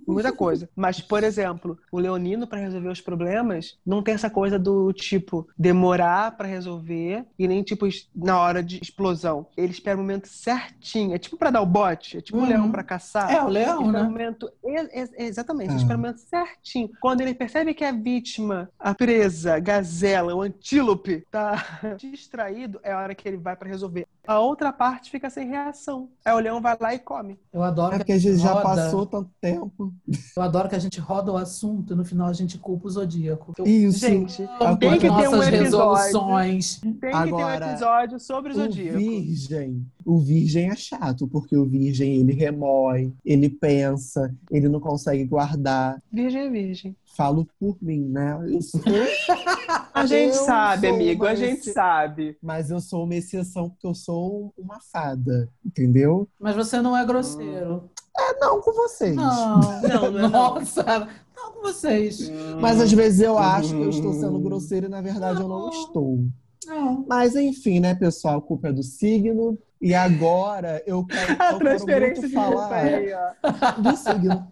muita coisa. Mas, por exemplo, o Leonino, para resolver os problemas, não tem essa coisa do tipo demorar para resolver e nem tipo na hora de explosão. Ele espera o momento certinho. É tipo para dar o bote, é tipo um Uhum. leão para caçar. É, o leão, Espera o né? momento, ex- ex- exatamente, Ah. espera o momento certinho. Quando ele percebe que a vítima, a presa, a gazela, o antílope, tá distraído, é a hora que ele vai pra resolver. A outra parte fica sem reação. Aí o leão vai lá e come. Eu adoro É que porque a gente já roda. passou tanto tempo. Eu adoro que a gente roda o assunto e no final a gente culpa o zodíaco. Eu Isso. Gente, amo tem que ter um episódio. resoluções. Tem que ter um Agora, episódio sobre o O zodíaco. virgem, o virgem é chato, porque o virgem ele remói, ele pensa, ele não consegue guardar. Virgem é virgem. Falo por mim, né? Eu sou- A gente Eu sabe, amigo, a gente exce- sabe. Mas eu sou uma exceção porque eu sou uma fada, entendeu? Mas você não é grosseiro. É não com vocês. Não. Não, não é não. Nossa, não com vocês. Mas às vezes eu acho que eu estou sendo grosseiro e na verdade eu não Não. estou. Não. Mas enfim, né, pessoal? A culpa é do signo. E agora eu quero, A eu quero transferência muito de culpa falar aí, ó. do signo.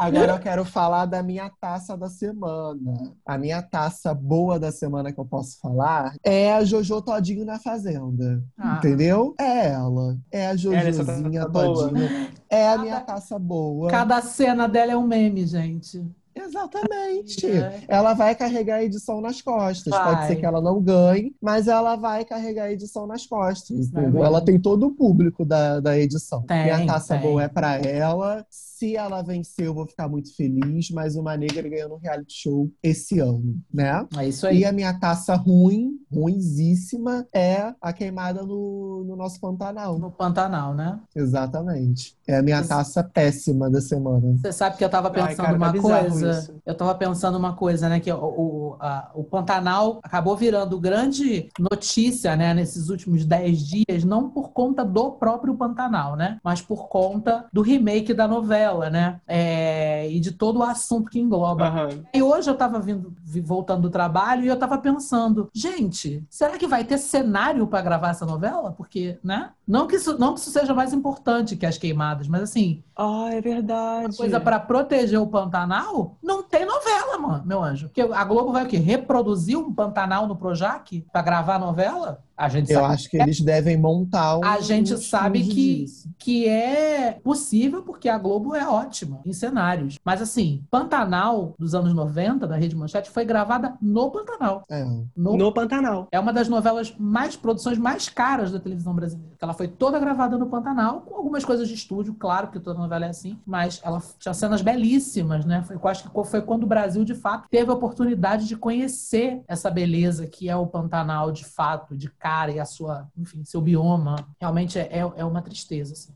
Agora eu quero falar da minha taça da semana. A minha taça boa da semana que eu posso falar é a Jojo Todinho na Fazenda. Ah. Entendeu? É ela. É a é Jojozinha? Todinho. É a minha taça boa. Cada cena dela é um meme, gente. Exatamente. É. Ela vai carregar a edição nas costas. Vai. Pode ser que ela não ganhe, mas ela vai carregar a edição nas costas. Mesmo. Ela tem todo o público da, da edição. Tem, e a taça tem. boa é pra ela. Se ela vencer, eu vou ficar muito feliz. Mas uma negra ganhou no reality show esse ano, né? É isso aí. E a minha taça ruim, ruinzíssima, é a queimada no, no nosso Pantanal. No Pantanal, né? Exatamente. É a minha Isso. taça péssima da semana. Você sabe que eu tava Ai, pensando cara, tá uma bizarro coisa. isso. Eu tava pensando uma coisa, né? Que o, o, a- o Pantanal acabou virando grande notícia, né? Nesses últimos 10 dias, não por conta do próprio Pantanal, né? Mas por conta do remake da novela, né? É, e de todo o assunto que engloba. Aham. E hoje eu tava vindo, vi- voltando do trabalho e eu tava pensando, gente, será que vai ter cenário para gravar essa novela? Porque, né? Não que, isso, não que isso seja mais importante que as queimadas, mas assim, Ah, é verdade. coisa para proteger o Pantanal, não tem novela, mano, meu anjo. Porque a Globo vai o quê? Reproduzir um Pantanal no Projac para gravar a novela? A gente Eu sabe acho que eles devem montar um. a gente sabe que, disso. que é possível porque a Globo é ótima em cenários. Mas assim, Pantanal dos anos 90 da Rede Manchete foi gravada no Pantanal. É. No- No Pantanal. É uma das novelas mais produções mais caras da televisão brasileira. Ela foi toda gravada no Pantanal, com algumas coisas de estúdio, claro, porque toda novela é assim, mas ela tinha cenas belíssimas, né? Foi, eu acho que foi quando o Brasil, de fato, teve a oportunidade de conhecer essa beleza que é o Pantanal, de fato, de cara e a sua, enfim, seu bioma. Realmente é, é, é uma tristeza, assim.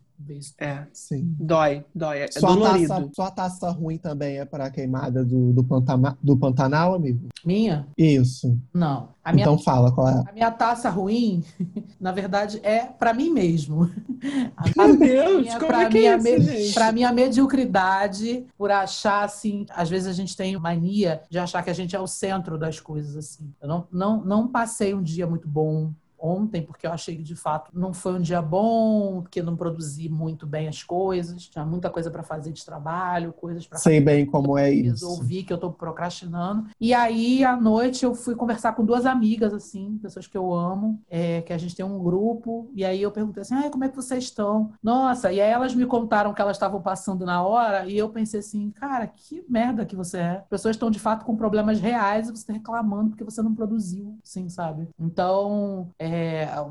É. Sim. Dói, dói. É Sua dolorido. taça, sua taça ruim também é para a queimada do, do, Pantama- do Pantanal, amigo? Minha? Isso. Não. A minha Então fala qual é. A minha taça ruim, na verdade, é pra mim mesmo. A Meu Deus, minha- como pra é que minha é isso, me- gente? Pra minha mediocridade, por achar assim, às vezes a gente tem mania de achar que a gente é o centro das coisas assim. Eu não, não, não passei um dia muito bom ontem, porque eu achei que de fato não foi um dia bom, porque não produzi muito bem as coisas, tinha muita coisa pra fazer de trabalho, coisas pra Sei bem como é isso. resolvi que eu tô procrastinando. E aí, à noite, eu fui conversar com duas amigas, assim, pessoas que eu amo, é, que a gente tem um grupo. E aí eu perguntei assim, ai, como é que vocês estão? Nossa, e aí elas me contaram que elas estavam passando na hora, e eu pensei assim, cara, que merda que você é. As pessoas estão, de fato, com problemas reais e você tá reclamando porque você não produziu, assim, sabe? Então, é,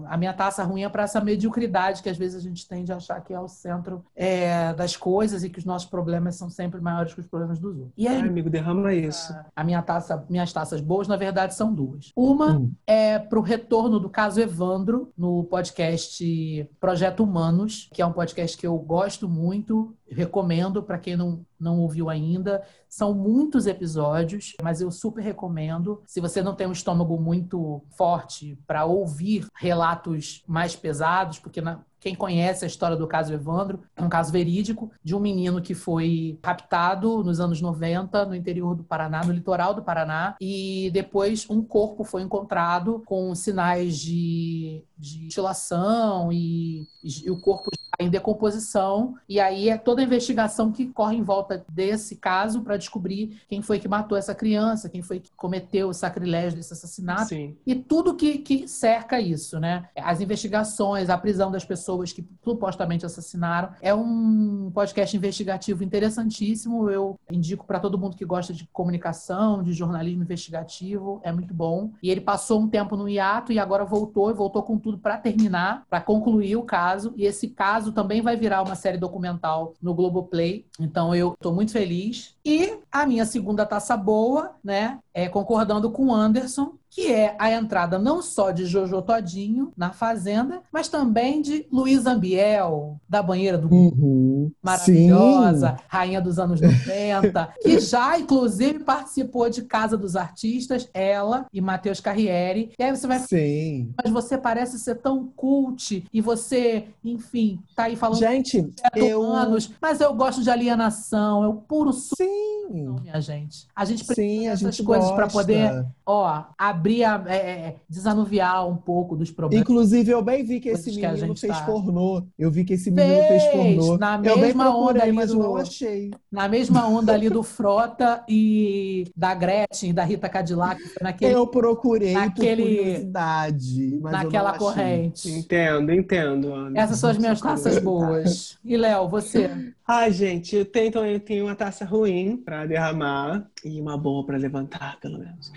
a minha taça ruim é para essa mediocridade que às vezes a gente tem de achar que é o centro é, das coisas e que os nossos problemas são sempre maiores que os problemas dos outros. E aí, Ai, amigo, derrama isso. a minha taça, minhas taças boas, na verdade, são duas. Uma Hum. é para o retorno do caso Evandro no podcast Projeto Humanos, que é um podcast que eu gosto muito, recomendo para quem não, não ouviu ainda. São muitos episódios, mas eu super recomendo. Se você não tem um estômago muito forte para ouvir relatos mais pesados, porque na- quem conhece a história do caso Evandro, é um caso verídico de um menino que foi raptado nos anos 90 no interior do Paraná, no litoral do Paraná, e depois um corpo foi encontrado com sinais de, de mutilação e, e o corpo em decomposição. E aí é toda a investigação que corre em volta desse caso para descobrir quem foi que matou essa criança, quem foi que cometeu o sacrilégio desse assassinato Sim. e tudo que, que cerca isso, né? As investigações, a prisão das pessoas que supostamente assassinaram. É um podcast investigativo interessantíssimo. Eu indico para todo mundo que gosta de comunicação, de jornalismo investigativo. É muito bom. E ele passou um tempo no hiato e agora voltou e voltou com tudo para terminar, para concluir o caso. E esse caso também vai virar uma série documental no Globoplay. Então eu estou muito feliz. E a minha segunda taça boa, né? É concordando com o Anderson, que é a entrada não só de Jojo Todinho na Fazenda, mas também de Luísa Ambiel, da banheira do Uhum. maravilhosa, rainha dos anos 90, que já, inclusive, participou de Casa dos Artistas, ela e Matheus Carriere. E aí você vai Sim. Sim. mas você parece ser tão cult e você, enfim, tá aí falando Gente, eu. anos, mas eu gosto de alienação, é o puro Sim. minha gente. A gente precisa Sim, a gente coisas para poder, ó, abrir, a, é, é, desanuviar um pouco dos problemas. Inclusive, eu bem vi que esse que menino gente fez tá- pornô. Eu vi que esse menino fez Fez, pornô. na eu bem mesma onda procurei, ali mas do- não achei. Na mesma onda ali do Frota e da Gretchen, e da Rita Cadillac, foi naquele, Eu procurei naquele- por curiosidade, mas naquela eu não achei. corrente. Entendo, entendo. Ana. Essas são as minhas taças boas. E, Léo, você? Ai, gente, eu tenho, então, eu tenho uma taça ruim pra derramar e uma boa pra levantar, pelo menos.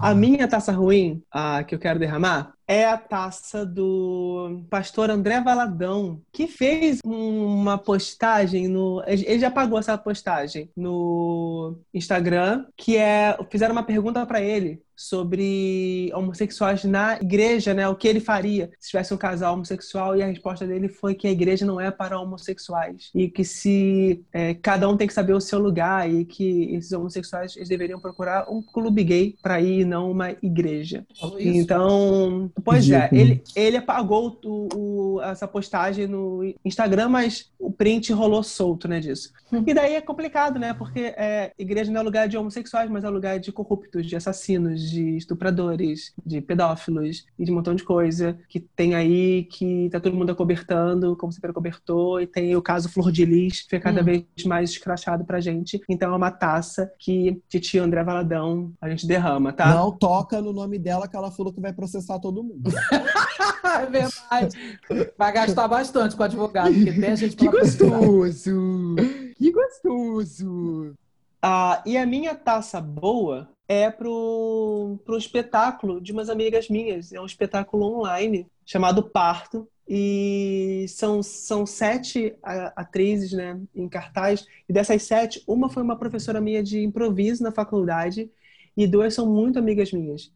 A minha taça ruim, a que eu quero derramar, é a taça do pastor André Valadão, que fez uma postagem no. Ele já pagou essa postagem no Instagram, que é. Fizeram uma pergunta pra ele sobre homossexuais na igreja, né? O que ele faria se tivesse um casal homossexual e a resposta dele foi que a igreja não é para homossexuais e que se é, cada um tem que saber o seu lugar e que esses homossexuais eles deveriam procurar um clube gay para ir e não uma igreja. Então, pois é, ele, ele apagou o- o- essa postagem no Instagram, mas o print rolou solto, né, disso. E daí é complicado, né? Porque é, igreja não é lugar de homossexuais, mas é lugar de corruptos, de assassinos, de estupradores, de pedófilos e de um montão de coisa que tem aí que tá todo mundo acobertando, como sempre acobertou, e tem o caso Flor de Lis, que fica cada Hum. vez mais escrachado pra gente. Então é uma taça que Titi André Valadão a gente derrama, tá? Não toca no nome dela que ela falou que vai processar todo todo mundo. é verdade. Vai gastar bastante com o advogado, porque tem a gente Que gostoso! que gostoso! Ah, e a minha taça boa é pro, pro espetáculo de umas amigas minhas. É um espetáculo online chamado Parto. E são, são sete atrizes né, em cartaz. E dessas sete, uma foi uma professora minha de improviso na faculdade. E duas são muito amigas minhas.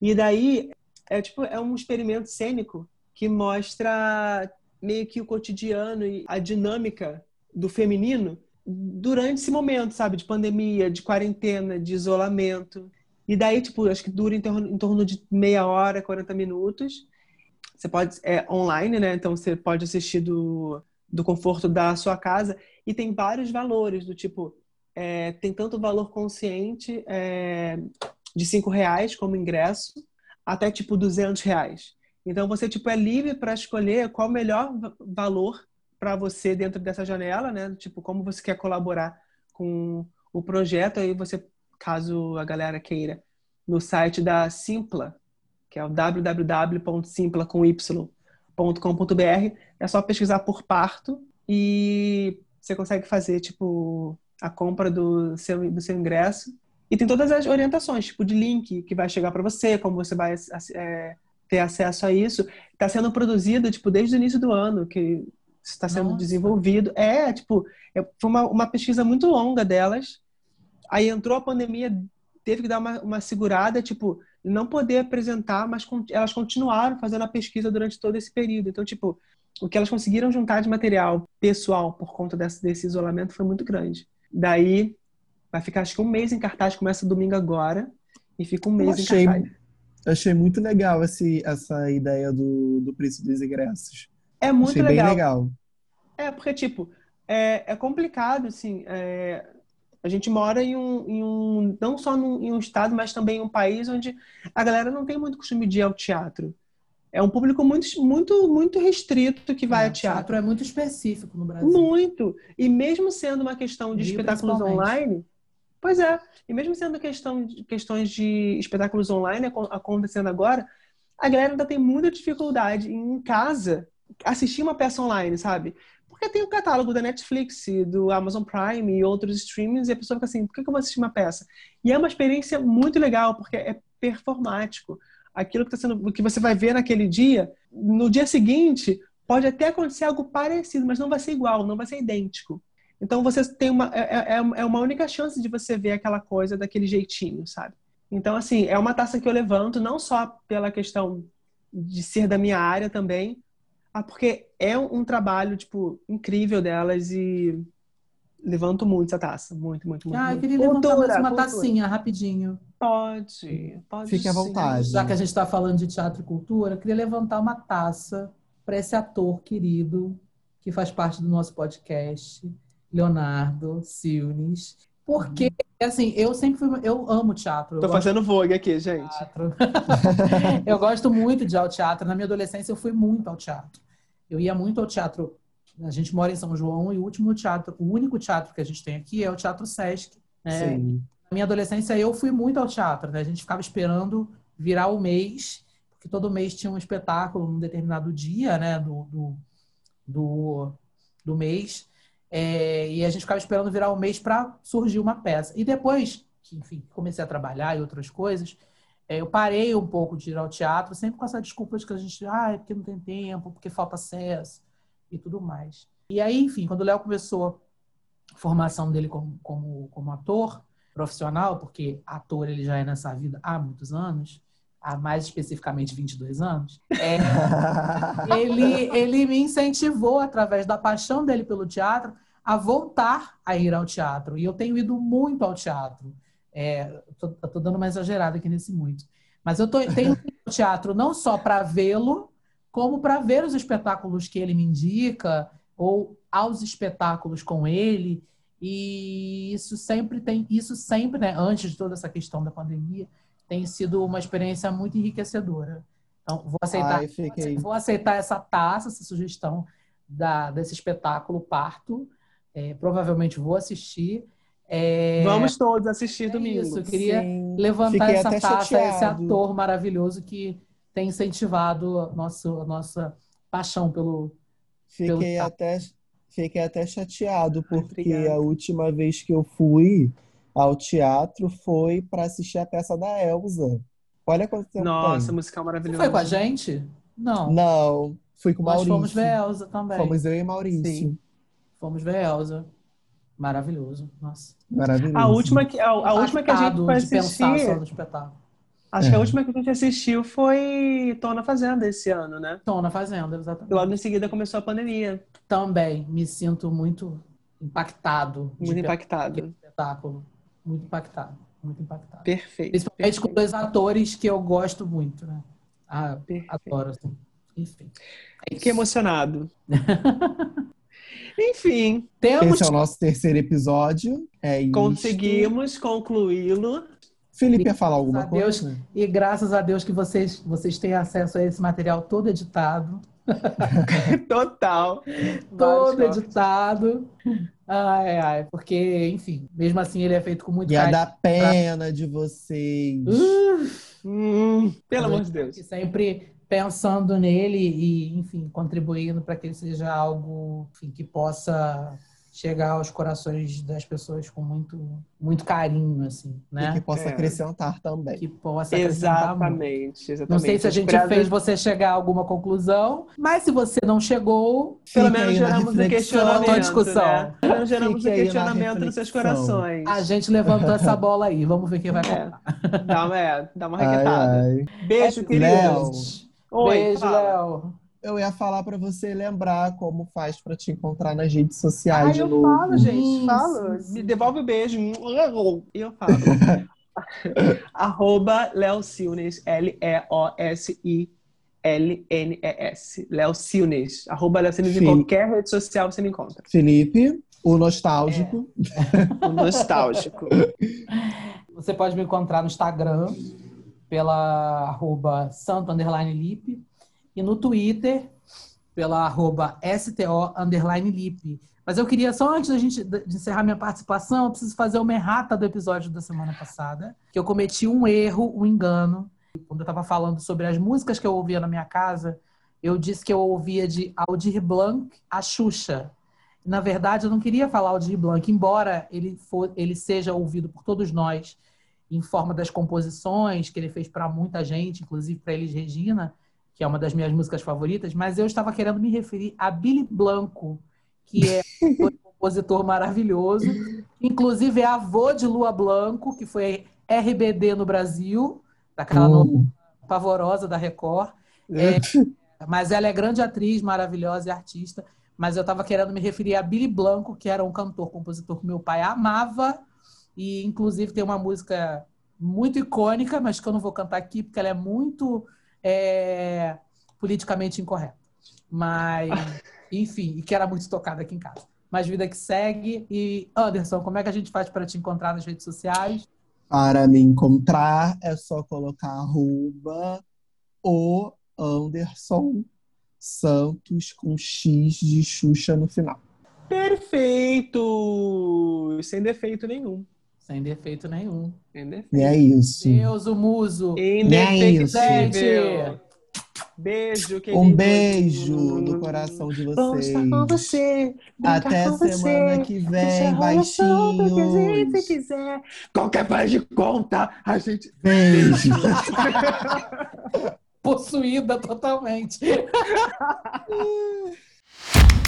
E daí, é tipo, é um experimento cênico que mostra meio que o cotidiano e a dinâmica do feminino durante esse momento, sabe? De pandemia, de quarentena, de isolamento. E daí, tipo, acho que dura em torno, em torno de meia hora, 40 minutos. Você pode, é online, né? Então você pode assistir do, do conforto da sua casa. E tem vários valores, do tipo, é, tem tanto valor consciente é, de cinco reais como ingresso, até tipo 200 reais. Então você tipo é livre para escolher qual o melhor va- valor para você dentro dessa janela, né? Tipo como você quer colaborar com o projeto. Aí você, caso a galera queira, no site da Simpla, que é o www.simpla com y.com.br, é só pesquisar por parto e você consegue fazer tipo a compra do seu, do seu ingresso. E tem todas as orientações, tipo de link que vai chegar para você, como você vai é, ter acesso a isso. Está sendo produzido tipo desde o início do ano que está sendo Nossa. desenvolvido. É, tipo, é, foi uma, uma pesquisa muito longa delas. Aí entrou a pandemia, teve que dar uma, uma segurada, tipo, não poder apresentar, mas elas continuaram fazendo a pesquisa durante todo esse período. Então, tipo, o que elas conseguiram juntar de material pessoal por conta desse, desse isolamento foi muito grande. Daí, vai ficar acho que um mês em cartaz, começa domingo agora, e fica um mês Eu achei, em cartaz. achei muito legal esse, essa ideia do, do preço dos ingressos. É muito achei legal. bem legal. É, porque, tipo, é, é complicado, assim. é, a gente mora em um, em um não só num, em um estado, mas também em um país onde a galera não tem muito costume de ir ao teatro. É um público muito, muito, muito restrito que vai É, ao teatro. teatro é muito específico no Brasil. Muito. E mesmo sendo uma questão de Rio, espetáculos online, pois é. E mesmo sendo questão de, questões de espetáculos online acon- acontecendo agora, a galera ainda tem muita dificuldade em, casa assistir uma peça online, sabe? Porque tem o catálogo da Netflix, do Amazon Prime e outros streamings, e a pessoa fica assim, por que eu vou assistir uma peça? E é uma experiência muito legal, porque é performático. Aquilo que, tá sendo, que você vai ver naquele dia, no dia seguinte, pode até acontecer algo parecido, mas não vai ser igual, não vai ser idêntico. Então você tem uma é, é, é uma única chance de você ver aquela coisa daquele jeitinho, sabe? Então assim é uma taça que eu levanto não só pela questão de ser da minha área também, ah, porque é um, trabalho tipo incrível delas e levanto muito essa taça, muito, muito, muito. Ah, eu muito. queria levantar Cultura, mais uma cultura. tacinha, rapidinho. Pode, pode. Fique à sim. vontade. Já que a gente está falando de teatro e cultura, eu queria levantar uma taça para esse ator querido que faz parte do nosso podcast, Leonardo Silnes. Porque, assim, eu sempre fui. Eu amo teatro. Tô fazendo vogue aqui, gente. eu gosto muito de ir ao teatro. Na minha adolescência, eu fui muito ao teatro. Eu ia muito ao teatro. A gente mora em São João e o último teatro, o único teatro que a gente tem aqui é o Teatro Sesc. né? Sim. Na minha adolescência, eu fui muito ao teatro, né? A gente ficava esperando virar o mês, porque todo mês tinha um espetáculo num determinado dia, né? Do, do, do, do mês. É, e a gente ficava esperando virar o mês para surgir uma peça. E depois, que, enfim, comecei a trabalhar e outras coisas, é, eu parei um pouco de ir ao teatro, sempre com essa desculpa de que a gente, ah, é porque não tem tempo, porque falta acesso e tudo mais. E aí, enfim, quando o Léo começou a formação dele como, como, como ator profissional, porque ator ele já é nessa vida há muitos anos, há mais especificamente 22 anos, é, ele, ele me incentivou, através da paixão dele pelo teatro, a voltar a ir ao teatro. E eu tenho ido muito ao teatro. É, tô, tô dando uma exagerada aqui nesse muito. Mas eu tô, tenho ido ao teatro não só para vê-lo, como para ver os espetáculos que ele me indica, ou aos espetáculos com ele. E isso sempre tem, isso sempre, né, antes de toda essa questão da pandemia, tem sido uma experiência muito enriquecedora. Então, vou aceitar, Ai, vou aceitar essa taça, essa sugestão da, desse espetáculo Parto. É, provavelmente vou assistir. É, Vamos todos assistir é domingo. isso, eu queria Sim. levantar Fiquei essa taça a esse chateado. ator maravilhoso que tem incentivado a nossa, a nossa paixão pelo. Fiquei pelo... até, fiquei até chateado, porque Ai, a última vez que eu fui ao teatro foi para assistir a peça da Elsa. Olha quanto tempo Nossa, tem. musical maravilhoso. Foi com a gente? Não. Não, fui com o Nós Maurício. fomos ver Elza também. Fomos eu e Maurício. Sim. Fomos ver Elza. Maravilhoso. Nossa. Maravilhoso. A última que, a, a última que a gente foi assistir, só no espetáculo. acho que a É. última que a gente assistiu foi Tô na Fazenda esse ano, né? Estou na Fazenda, E exatamente. logo em seguida começou a pandemia. Também me sinto muito impactado Muito impactado. espetáculo. Muito impactado. Muito impactado. Perfeito. Principalmente com dois atores que eu gosto muito, né? Ah, Perfeito. adoro, assim. Enfim. É Fiquei emocionado. Enfim, Temos Esse é o nosso terceiro episódio. É conseguimos concluí-lo. Felipe ia falar alguma coisa? E graças a Deus que vocês, vocês têm acesso a esse material todo editado. Total. Todo Vários editado. Ai, ai, porque, enfim, mesmo assim ele é feito com muito Ia carinho. dar pena de vocês. Uh, Hum, pelo a amor de Deus. sempre pensando nele e, enfim, contribuindo para que ele seja algo enfim, que possa chegar aos corações das pessoas com muito, muito carinho, assim, E né? que possa É. acrescentar também. Que possa acrescentar muito. Exatamente, exatamente. Não sei se a gente Esperado- fez você chegar a alguma conclusão, mas se você não chegou, Pelo Fica menos geramos um questionamento, discussão. né? Pelo menos geramos Fique um questionamento nos seus corações. a gente levantou essa bola aí. Vamos ver quem vai É. contar. Dá uma, é, dá uma Ai, requetada. ai. Beijo, queridos. Léo. Oi, Beijo, fala. Léo. Eu ia falar pra você lembrar como faz pra te encontrar nas redes sociais Ai, de eu novo. falo, gente. Falo. sim, Me devolve o beijo. E eu falo. Arroba Léo Silnes. L-E-O-S-I-L-N-E-S. Léo Silnes. Arroba Léo Silnes em qualquer rede social você me encontra. Felipe, o nostálgico. O nostálgico. Você pode me encontrar no Instagram pela arroba santo underline lip e no Twitter pela arroba sto underline lip. Mas eu queria, só antes da gente de encerrar minha participação, eu preciso fazer uma errata do episódio da semana passada, que eu cometi um erro, um engano. Quando eu estava falando sobre as músicas que eu ouvia na minha casa, eu disse que eu ouvia de Aldir Blanc a Xuxa. Na verdade, eu não queria falar Aldir Blanc, embora ele, for, ele seja ouvido por todos nós em forma das composições que ele fez para muita gente, inclusive para Elis Regina, que é uma das minhas músicas favoritas, mas eu estava querendo me referir a Billy Blanco, que é um compositor maravilhoso, inclusive é avô de Lua Blanco, que foi RBD no Brasil, daquela Hum. pavorosa da Record. É, mas ela é grande atriz, maravilhosa e artista. Mas eu estava querendo me referir a Billy Blanco, que era um cantor, compositor que meu pai amava. E, inclusive, tem uma música muito icônica, mas que eu não vou cantar aqui, porque ela é muito é, politicamente incorreta. Mas, enfim, e que era muito tocada aqui em casa. Mas vida que segue. E, Anderson, como é que a gente faz para te encontrar nas redes sociais? Para me encontrar é só colocar arroba o Anderson Santos com X de Xuxa no final. Perfeito! Sem defeito nenhum. Sem defeito nenhum. Sem defeito. E é isso. Deus, o muso. Indefectível. Beijo, querido. Um beijo no coração de Bom vocês. estar com você. Até com você, semana que deixar vem, solto, que a gente quiser. Qualquer faz de conta, a gente. Beijo. Possuída totalmente.